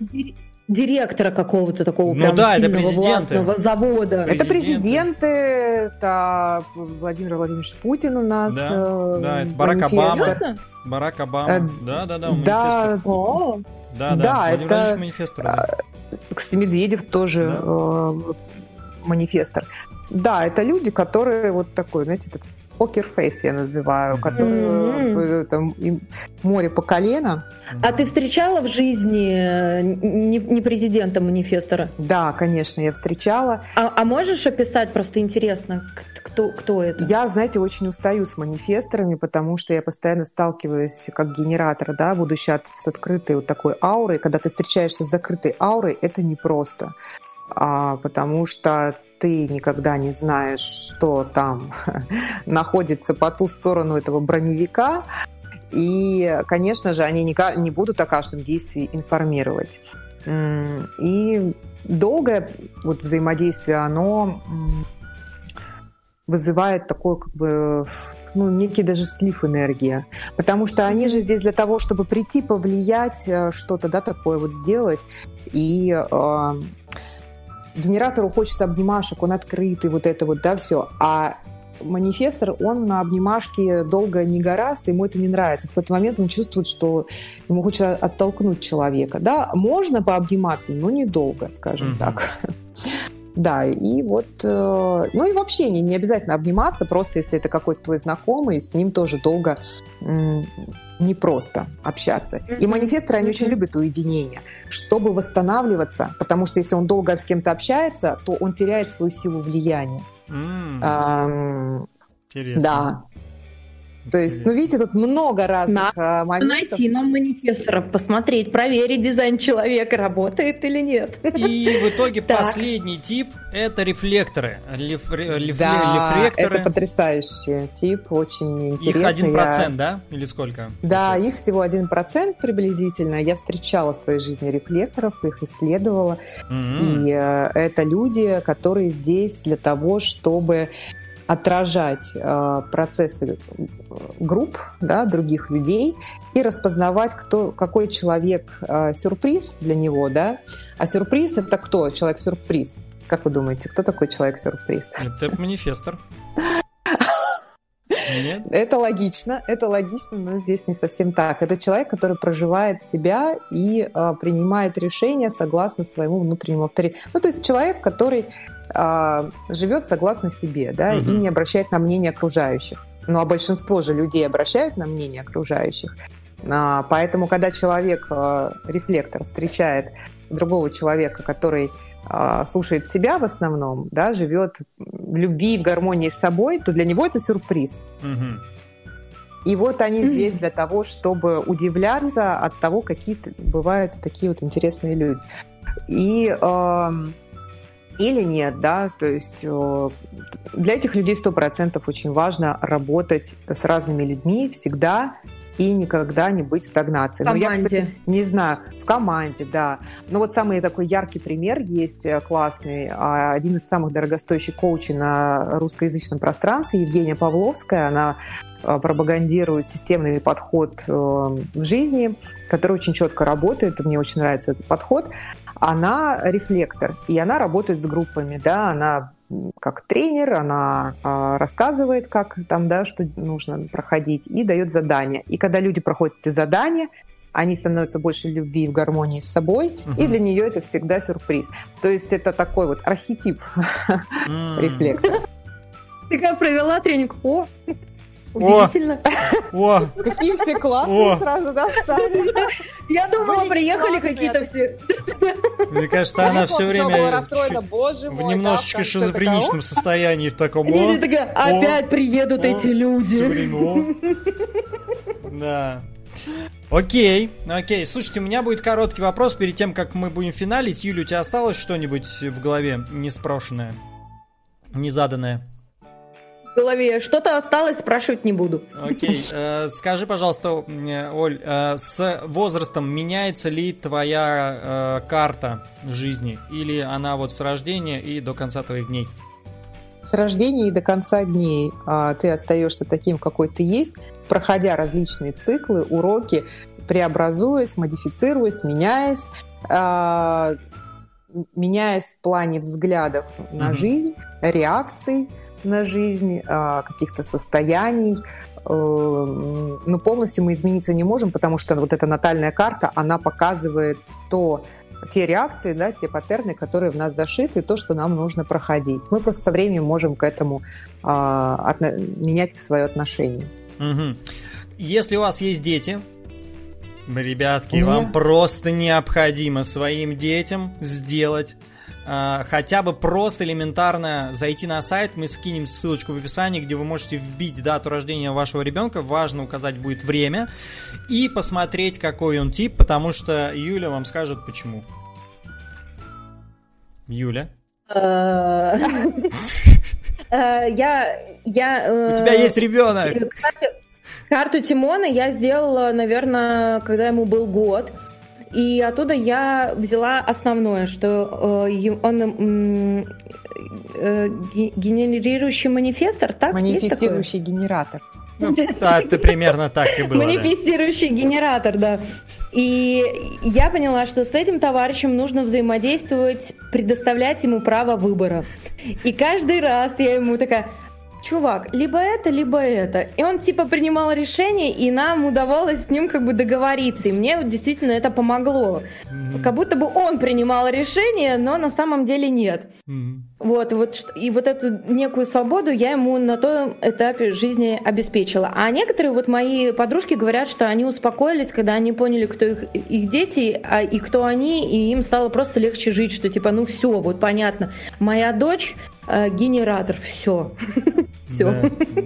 директора какого-то такого ну, прям да, сильного это властного завода. Президенты. Это президенты, это Владимир Владимирович Путин у нас. Да, э, да это Барак Обама. Барак Обама. Э, да, да, да, да, да, да, это манифестор, да. Кстати, Медведев тоже да. э, манифестор. Да, это люди, которые вот такой, знаете, этот покерфейс я называю, который mm-hmm. там море по колено. А ты встречала в жизни э, не, не президента манифестора? Да, конечно, я встречала. А, а можешь описать, просто интересно, кто, кто это? Я, знаете, очень устаю с манифесторами, потому что я постоянно сталкиваюсь как генератор, да, будучи от, с открытой вот такой аурой. Когда ты встречаешься с закрытой аурой, это непросто. А, потому что ты никогда не знаешь, что там находится по ту сторону этого броневика. И, конечно же, они не будут о каждом действии информировать. И долгое вот взаимодействие, оно вызывает такой как бы ну, некий даже слив энергии. Потому что они же здесь для того, чтобы прийти, повлиять, э, что-то, да, такое вот сделать. И э, генератору хочется обнимашек, он открытый, вот это вот, да, все. А манифестор, он на обнимашке долго не гораст, ему это не нравится. В какой-то момент он чувствует, что ему хочется оттолкнуть человека. Да, можно пообниматься, но недолго, скажем mm-hmm. так. Да, и вот, э, ну и вообще не, не обязательно обниматься, просто если это какой-то твой знакомый, с ним тоже долго непросто общаться. И манифесторы, они очень любят уединение, чтобы восстанавливаться, потому что если он долго с кем-то общается, то он теряет свою силу влияния. Интересно. Да. То есть, ну, видите, тут много разных Надо моментов. найти нам манифесторов, посмотреть, проверить дизайн человека, работает или нет. И в итоге последний тип – это рефлекторы. Рефлекторы. это потрясающий тип, очень интересный. Их один процент, да? Или сколько? Да, получается? их всего один процент приблизительно. Я встречала в своей жизни рефлекторов, их исследовала. Mm-hmm. И э, это люди, которые здесь для того, чтобы отражать э, процессы групп, да, других людей и распознавать, кто, какой человек э, сюрприз для него, да. А сюрприз это кто? Человек-сюрприз. Как вы думаете, кто такой человек-сюрприз? Это манифестор. Нет? Это логично, это логично, но здесь не совсем так. Это человек, который проживает себя и э, принимает решения согласно своему внутреннему авторитету. Ну, то есть человек, который э, живет согласно себе, да, угу. и не обращает на мнение окружающих. Ну, а большинство же людей обращают на мнение окружающих. А, поэтому, когда человек, э, рефлектор, встречает другого человека, который а, слушает себя в основном, да, живет в любви, в гармонии с собой, то для него это сюрприз. Угу. И вот они здесь для того, чтобы удивляться от того, какие бывают такие вот интересные люди. И э, или нет, да, то есть э, для этих людей сто процентов очень важно работать с разными людьми всегда и никогда не быть в стагнации. В команде. Но я, кстати, не знаю, в команде, да. Но вот самый такой яркий пример есть э, классный. А, один из самых дорогостоящих коучей на русскоязычном пространстве, Евгения Павловская, она э, пропагандирует системный подход в жизни, который очень четко работает. Мне очень нравится этот подход. Она рефлектор, и она работает с группами, да, она как тренер, она э, рассказывает, как там, да, что нужно проходить, и дает задания. И когда люди проходят эти задания, они становятся больше любви в гармонии с собой, uh-huh. и для нее это всегда сюрприз. То есть это такой вот архетип рефлектора. Ты как провела тренинг? О, Удивительно. О, Какие все классные О. сразу достали. Я думала, Были приехали какие-то все. Мне кажется, она все время расстроена. Боже мой, в немножечко шизофреничном состоянии в таком. Опять приедут эти люди. Да. Окей, окей. Слушайте, у меня будет короткий вопрос перед тем, как мы будем финалить. Юля, у тебя осталось что-нибудь в голове неспрошенное, незаданное? Голове. Что-то осталось, спрашивать не буду. Окей. Э, скажи, пожалуйста, Оль, э, с возрастом меняется ли твоя э, карта жизни? Или она вот с рождения и до конца твоих дней? С рождения и до конца дней а, ты остаешься таким, какой ты есть, проходя различные циклы, уроки, преобразуясь, модифицируясь, меняясь, а, меняясь в плане взглядов на mm-hmm. жизнь, реакций, на жизнь, а, каких-то состояний. Э, Но полностью мы измениться не можем, потому что вот эта натальная карта, она показывает то, те реакции, да, те паттерны, которые в нас зашиты, то, что нам нужно проходить. Мы просто со временем можем к этому а, отно- менять свое отношение. Угу. Если у вас есть дети, ребятки, вам просто необходимо своим детям сделать хотя бы просто элементарно зайти на сайт, мы скинем ссылочку в описании, где вы можете вбить дату рождения вашего ребенка, важно указать будет время, и посмотреть, какой он тип, потому что Юля вам скажет почему. Юля? Э, э, я, я. Э, У тебя есть ребенок. Кстати, карту Тимона я сделала, наверное, когда ему был год. И оттуда я взяла основное, что э, он э, генерирующий манифестор, так? Манифестирующий генератор. Ну, да, это примерно так и было. Манифестирующий да. генератор, да. И я поняла, что с этим товарищем нужно взаимодействовать, предоставлять ему право выбора. И каждый раз я ему такая, чувак, либо это, либо это. И он типа принимал решение, и нам удавалось с ним как бы договориться. И мне вот действительно это помогло. Mm-hmm. Как будто бы он принимал решение, но на самом деле нет. Mm-hmm. Вот, вот, и вот эту некую свободу я ему на том этапе жизни обеспечила. А некоторые вот мои подружки говорят, что они успокоились, когда они поняли, кто их, их дети а, и кто они, и им стало просто легче жить, что типа, ну все, вот понятно, моя дочь э, генератор, все. Все. Да, да,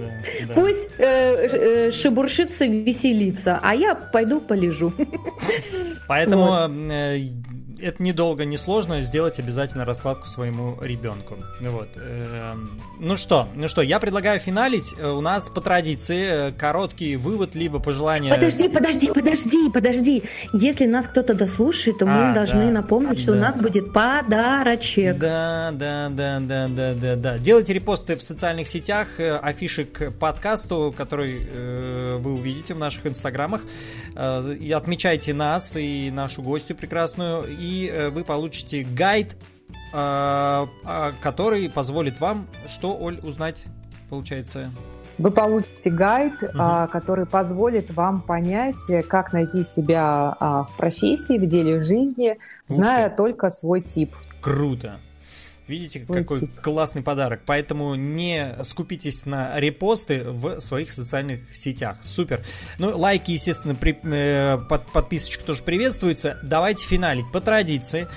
да. Пусть э, э, шебуршится, веселится, а я пойду полежу. Поэтому вот. Это недолго, не сложно сделать обязательно раскладку своему ребенку. Вот. Ну что, ну что, я предлагаю финалить. Э, у нас по традиции э, короткий вывод, либо пожелание. Подожди, подожди, подожди, подожди. Если нас кто-то дослушает, то мы а, должны да, напомнить, что да. у нас будет подарочек. Да, да, да, да, да, да, да. Делайте репосты в социальных сетях, э, афиши к подкасту, который э, вы увидите в наших инстаграмах. Э, и отмечайте нас и нашу гостью прекрасную. И Э, вы получите гайд, который позволит вам, что, Оль, узнать, получается? Вы получите гайд, угу. который позволит вам понять, как найти себя в профессии, в деле жизни, зная только свой тип. Круто! Видите, Свой какой тип. классный подарок. Поэтому не скупитесь на репосты в своих социальных сетях. Супер. Ну, лайки, естественно, при, э, под, подписочка тоже приветствуется. Давайте финалить по традиции.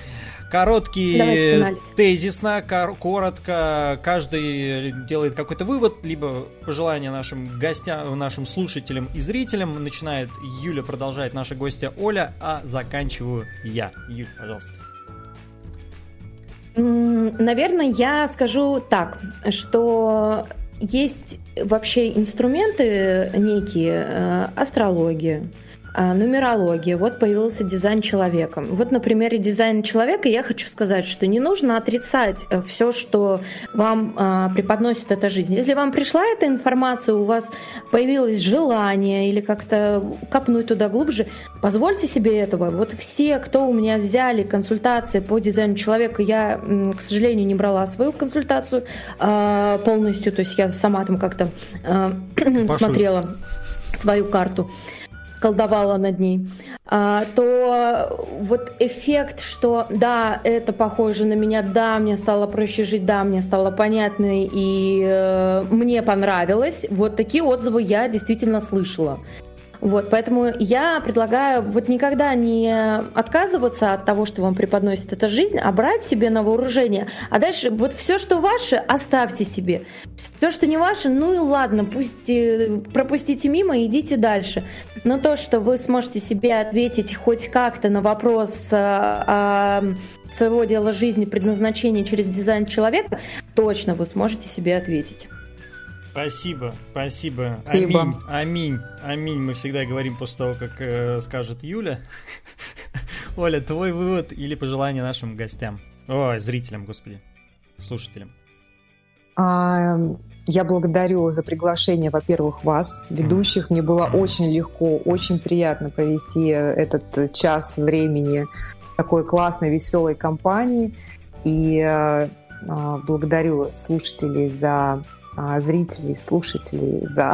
Короткий, тезисно, коротко, каждый делает какой-то вывод, либо пожелание нашим гостям, нашим слушателям и зрителям. Начинает Юля, продолжает наша гостья Оля, а заканчиваю я. Юля, пожалуйста. Наверное, я скажу так, что есть вообще инструменты некие, э, астрология, нумерология, вот появился дизайн человека. Вот на примере дизайна человека я хочу сказать, что не нужно отрицать э, все, что вам а, преподносит эта жизнь. Если вам пришла эта информация, у вас появилось желание или как-то копнуть туда глубже, позвольте себе этого. Вот все, кто у меня взяли консультации по дизайну человека, я, к сожалению, не брала свою консультацию а, полностью, то есть я сама там как-то смотрела свою карту колдовала над ней, а, то вот эффект, что да, это похоже на меня, да, мне стало проще жить, да, мне стало понятно и э, мне понравилось, вот такие отзывы я действительно слышала. Вот, поэтому я предлагаю вот никогда не отказываться от того, что вам преподносит эта жизнь, а брать себе на вооружение. А дальше вот все, что ваше, оставьте себе. Все, что не ваше, ну и ладно, пусть э, пропустите мимо и идите дальше. Но то, что вы сможете себе ответить хоть как-то на вопрос а, а, своего дела жизни, предназначения через дизайн человека, точно вы сможете себе ответить. Спасибо, спасибо. спасибо. Аминь, аминь, аминь. Мы всегда говорим после того, как э, скажет Юля. Оля, твой вывод или пожелание нашим гостям? Ой, зрителям, господи, слушателям. А, я благодарю за приглашение, во-первых, вас, ведущих. Мне было очень легко, очень приятно провести этот час времени такой классной, веселой компании. И э, а, благодарю слушателей за зрителей, слушателей за,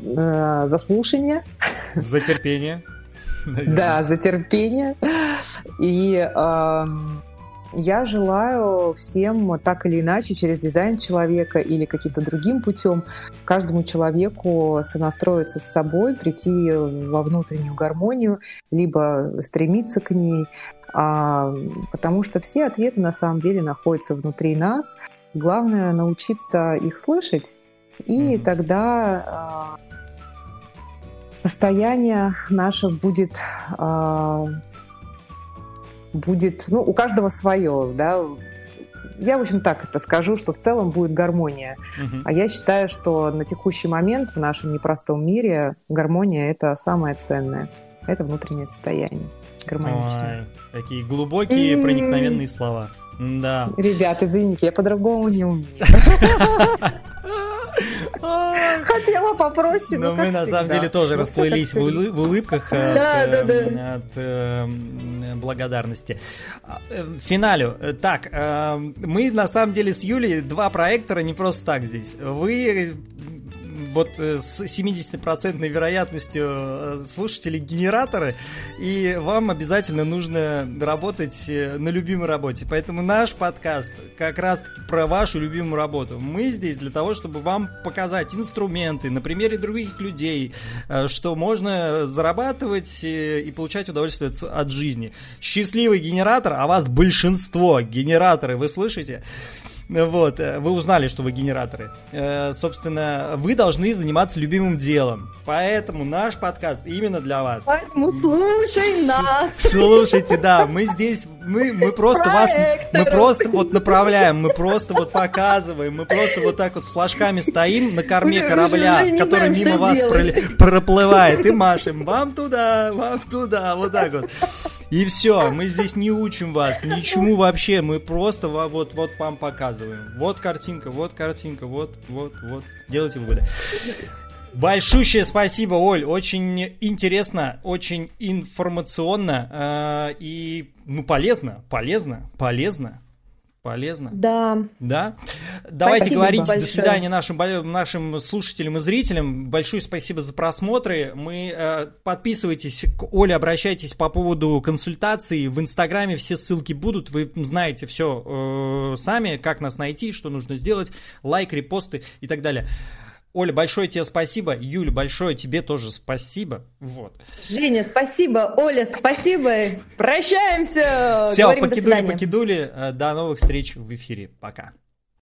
э, за слушание. За терпение. Наверное. Да, за терпение. И э, я желаю всем так или иначе через дизайн человека или каким-то другим путем каждому человеку сонастроиться с собой, прийти во внутреннюю гармонию, либо стремиться к ней, а, потому что все ответы на самом деле находятся внутри нас. Главное научиться их слышать, и mm-hmm. тогда э, состояние наше будет, э, будет, ну, у каждого свое, да. Я, в общем, так это скажу, что в целом будет гармония. Mm-hmm. А я считаю, что на текущий момент в нашем непростом мире гармония это самое ценное. Это внутреннее состояние. Гармоничное. Ой, какие глубокие, mm-hmm. проникновенные слова. Да. Ребят, извините, я по-другому не умею. Хотела попроще, но мы на самом деле тоже ну, расплылись в улыбках от э, благодарности. А, э, финалю. Так, э, мы на самом деле с Юлей два проектора не просто так здесь. Вы вот э, с 70% вероятностью э, слушатели генераторы, и вам обязательно нужно работать э, на любимой работе. Поэтому наш подкаст как раз про вашу любимую работу. Мы здесь для того, чтобы вам показать инструменты на примере других людей, что можно зарабатывать и получать удовольствие от жизни. Счастливый генератор, а вас большинство генераторы, вы слышите? Вот, э, вы узнали, что вы генераторы. Э, собственно, вы должны заниматься любимым делом. Поэтому наш подкаст именно для вас. Поэтому слушай нас. Слушайте, да, мы здесь, мы, мы просто вас, мы просто вот направляем, мы просто вот показываем, мы просто вот так вот с флажками стоим на корме корабля, который мимо вас проплывает, и машем вам туда, вам туда, вот так вот. И все, мы здесь не учим вас ничему вообще, мы просто вот, вот вам показываем. Вот картинка, вот картинка, вот, вот, вот. Делайте выводы. Большущее спасибо, Оль. Очень интересно, очень информационно э, и ну полезно, полезно, полезно. Полезно? Да. Да? Давайте спасибо говорить большое. до свидания нашим, нашим слушателям и зрителям. Большое спасибо за просмотры. Мы э, подписывайтесь к Оле, обращайтесь по поводу консультаций. В Инстаграме все ссылки будут. Вы знаете все э, сами, как нас найти, что нужно сделать, лайк, репосты и так далее. Оля, большое тебе спасибо. Юля, большое тебе тоже спасибо. Вот. Женя, спасибо. Оля, спасибо. Прощаемся. Все, покидули, покидули. До новых встреч в эфире. Пока.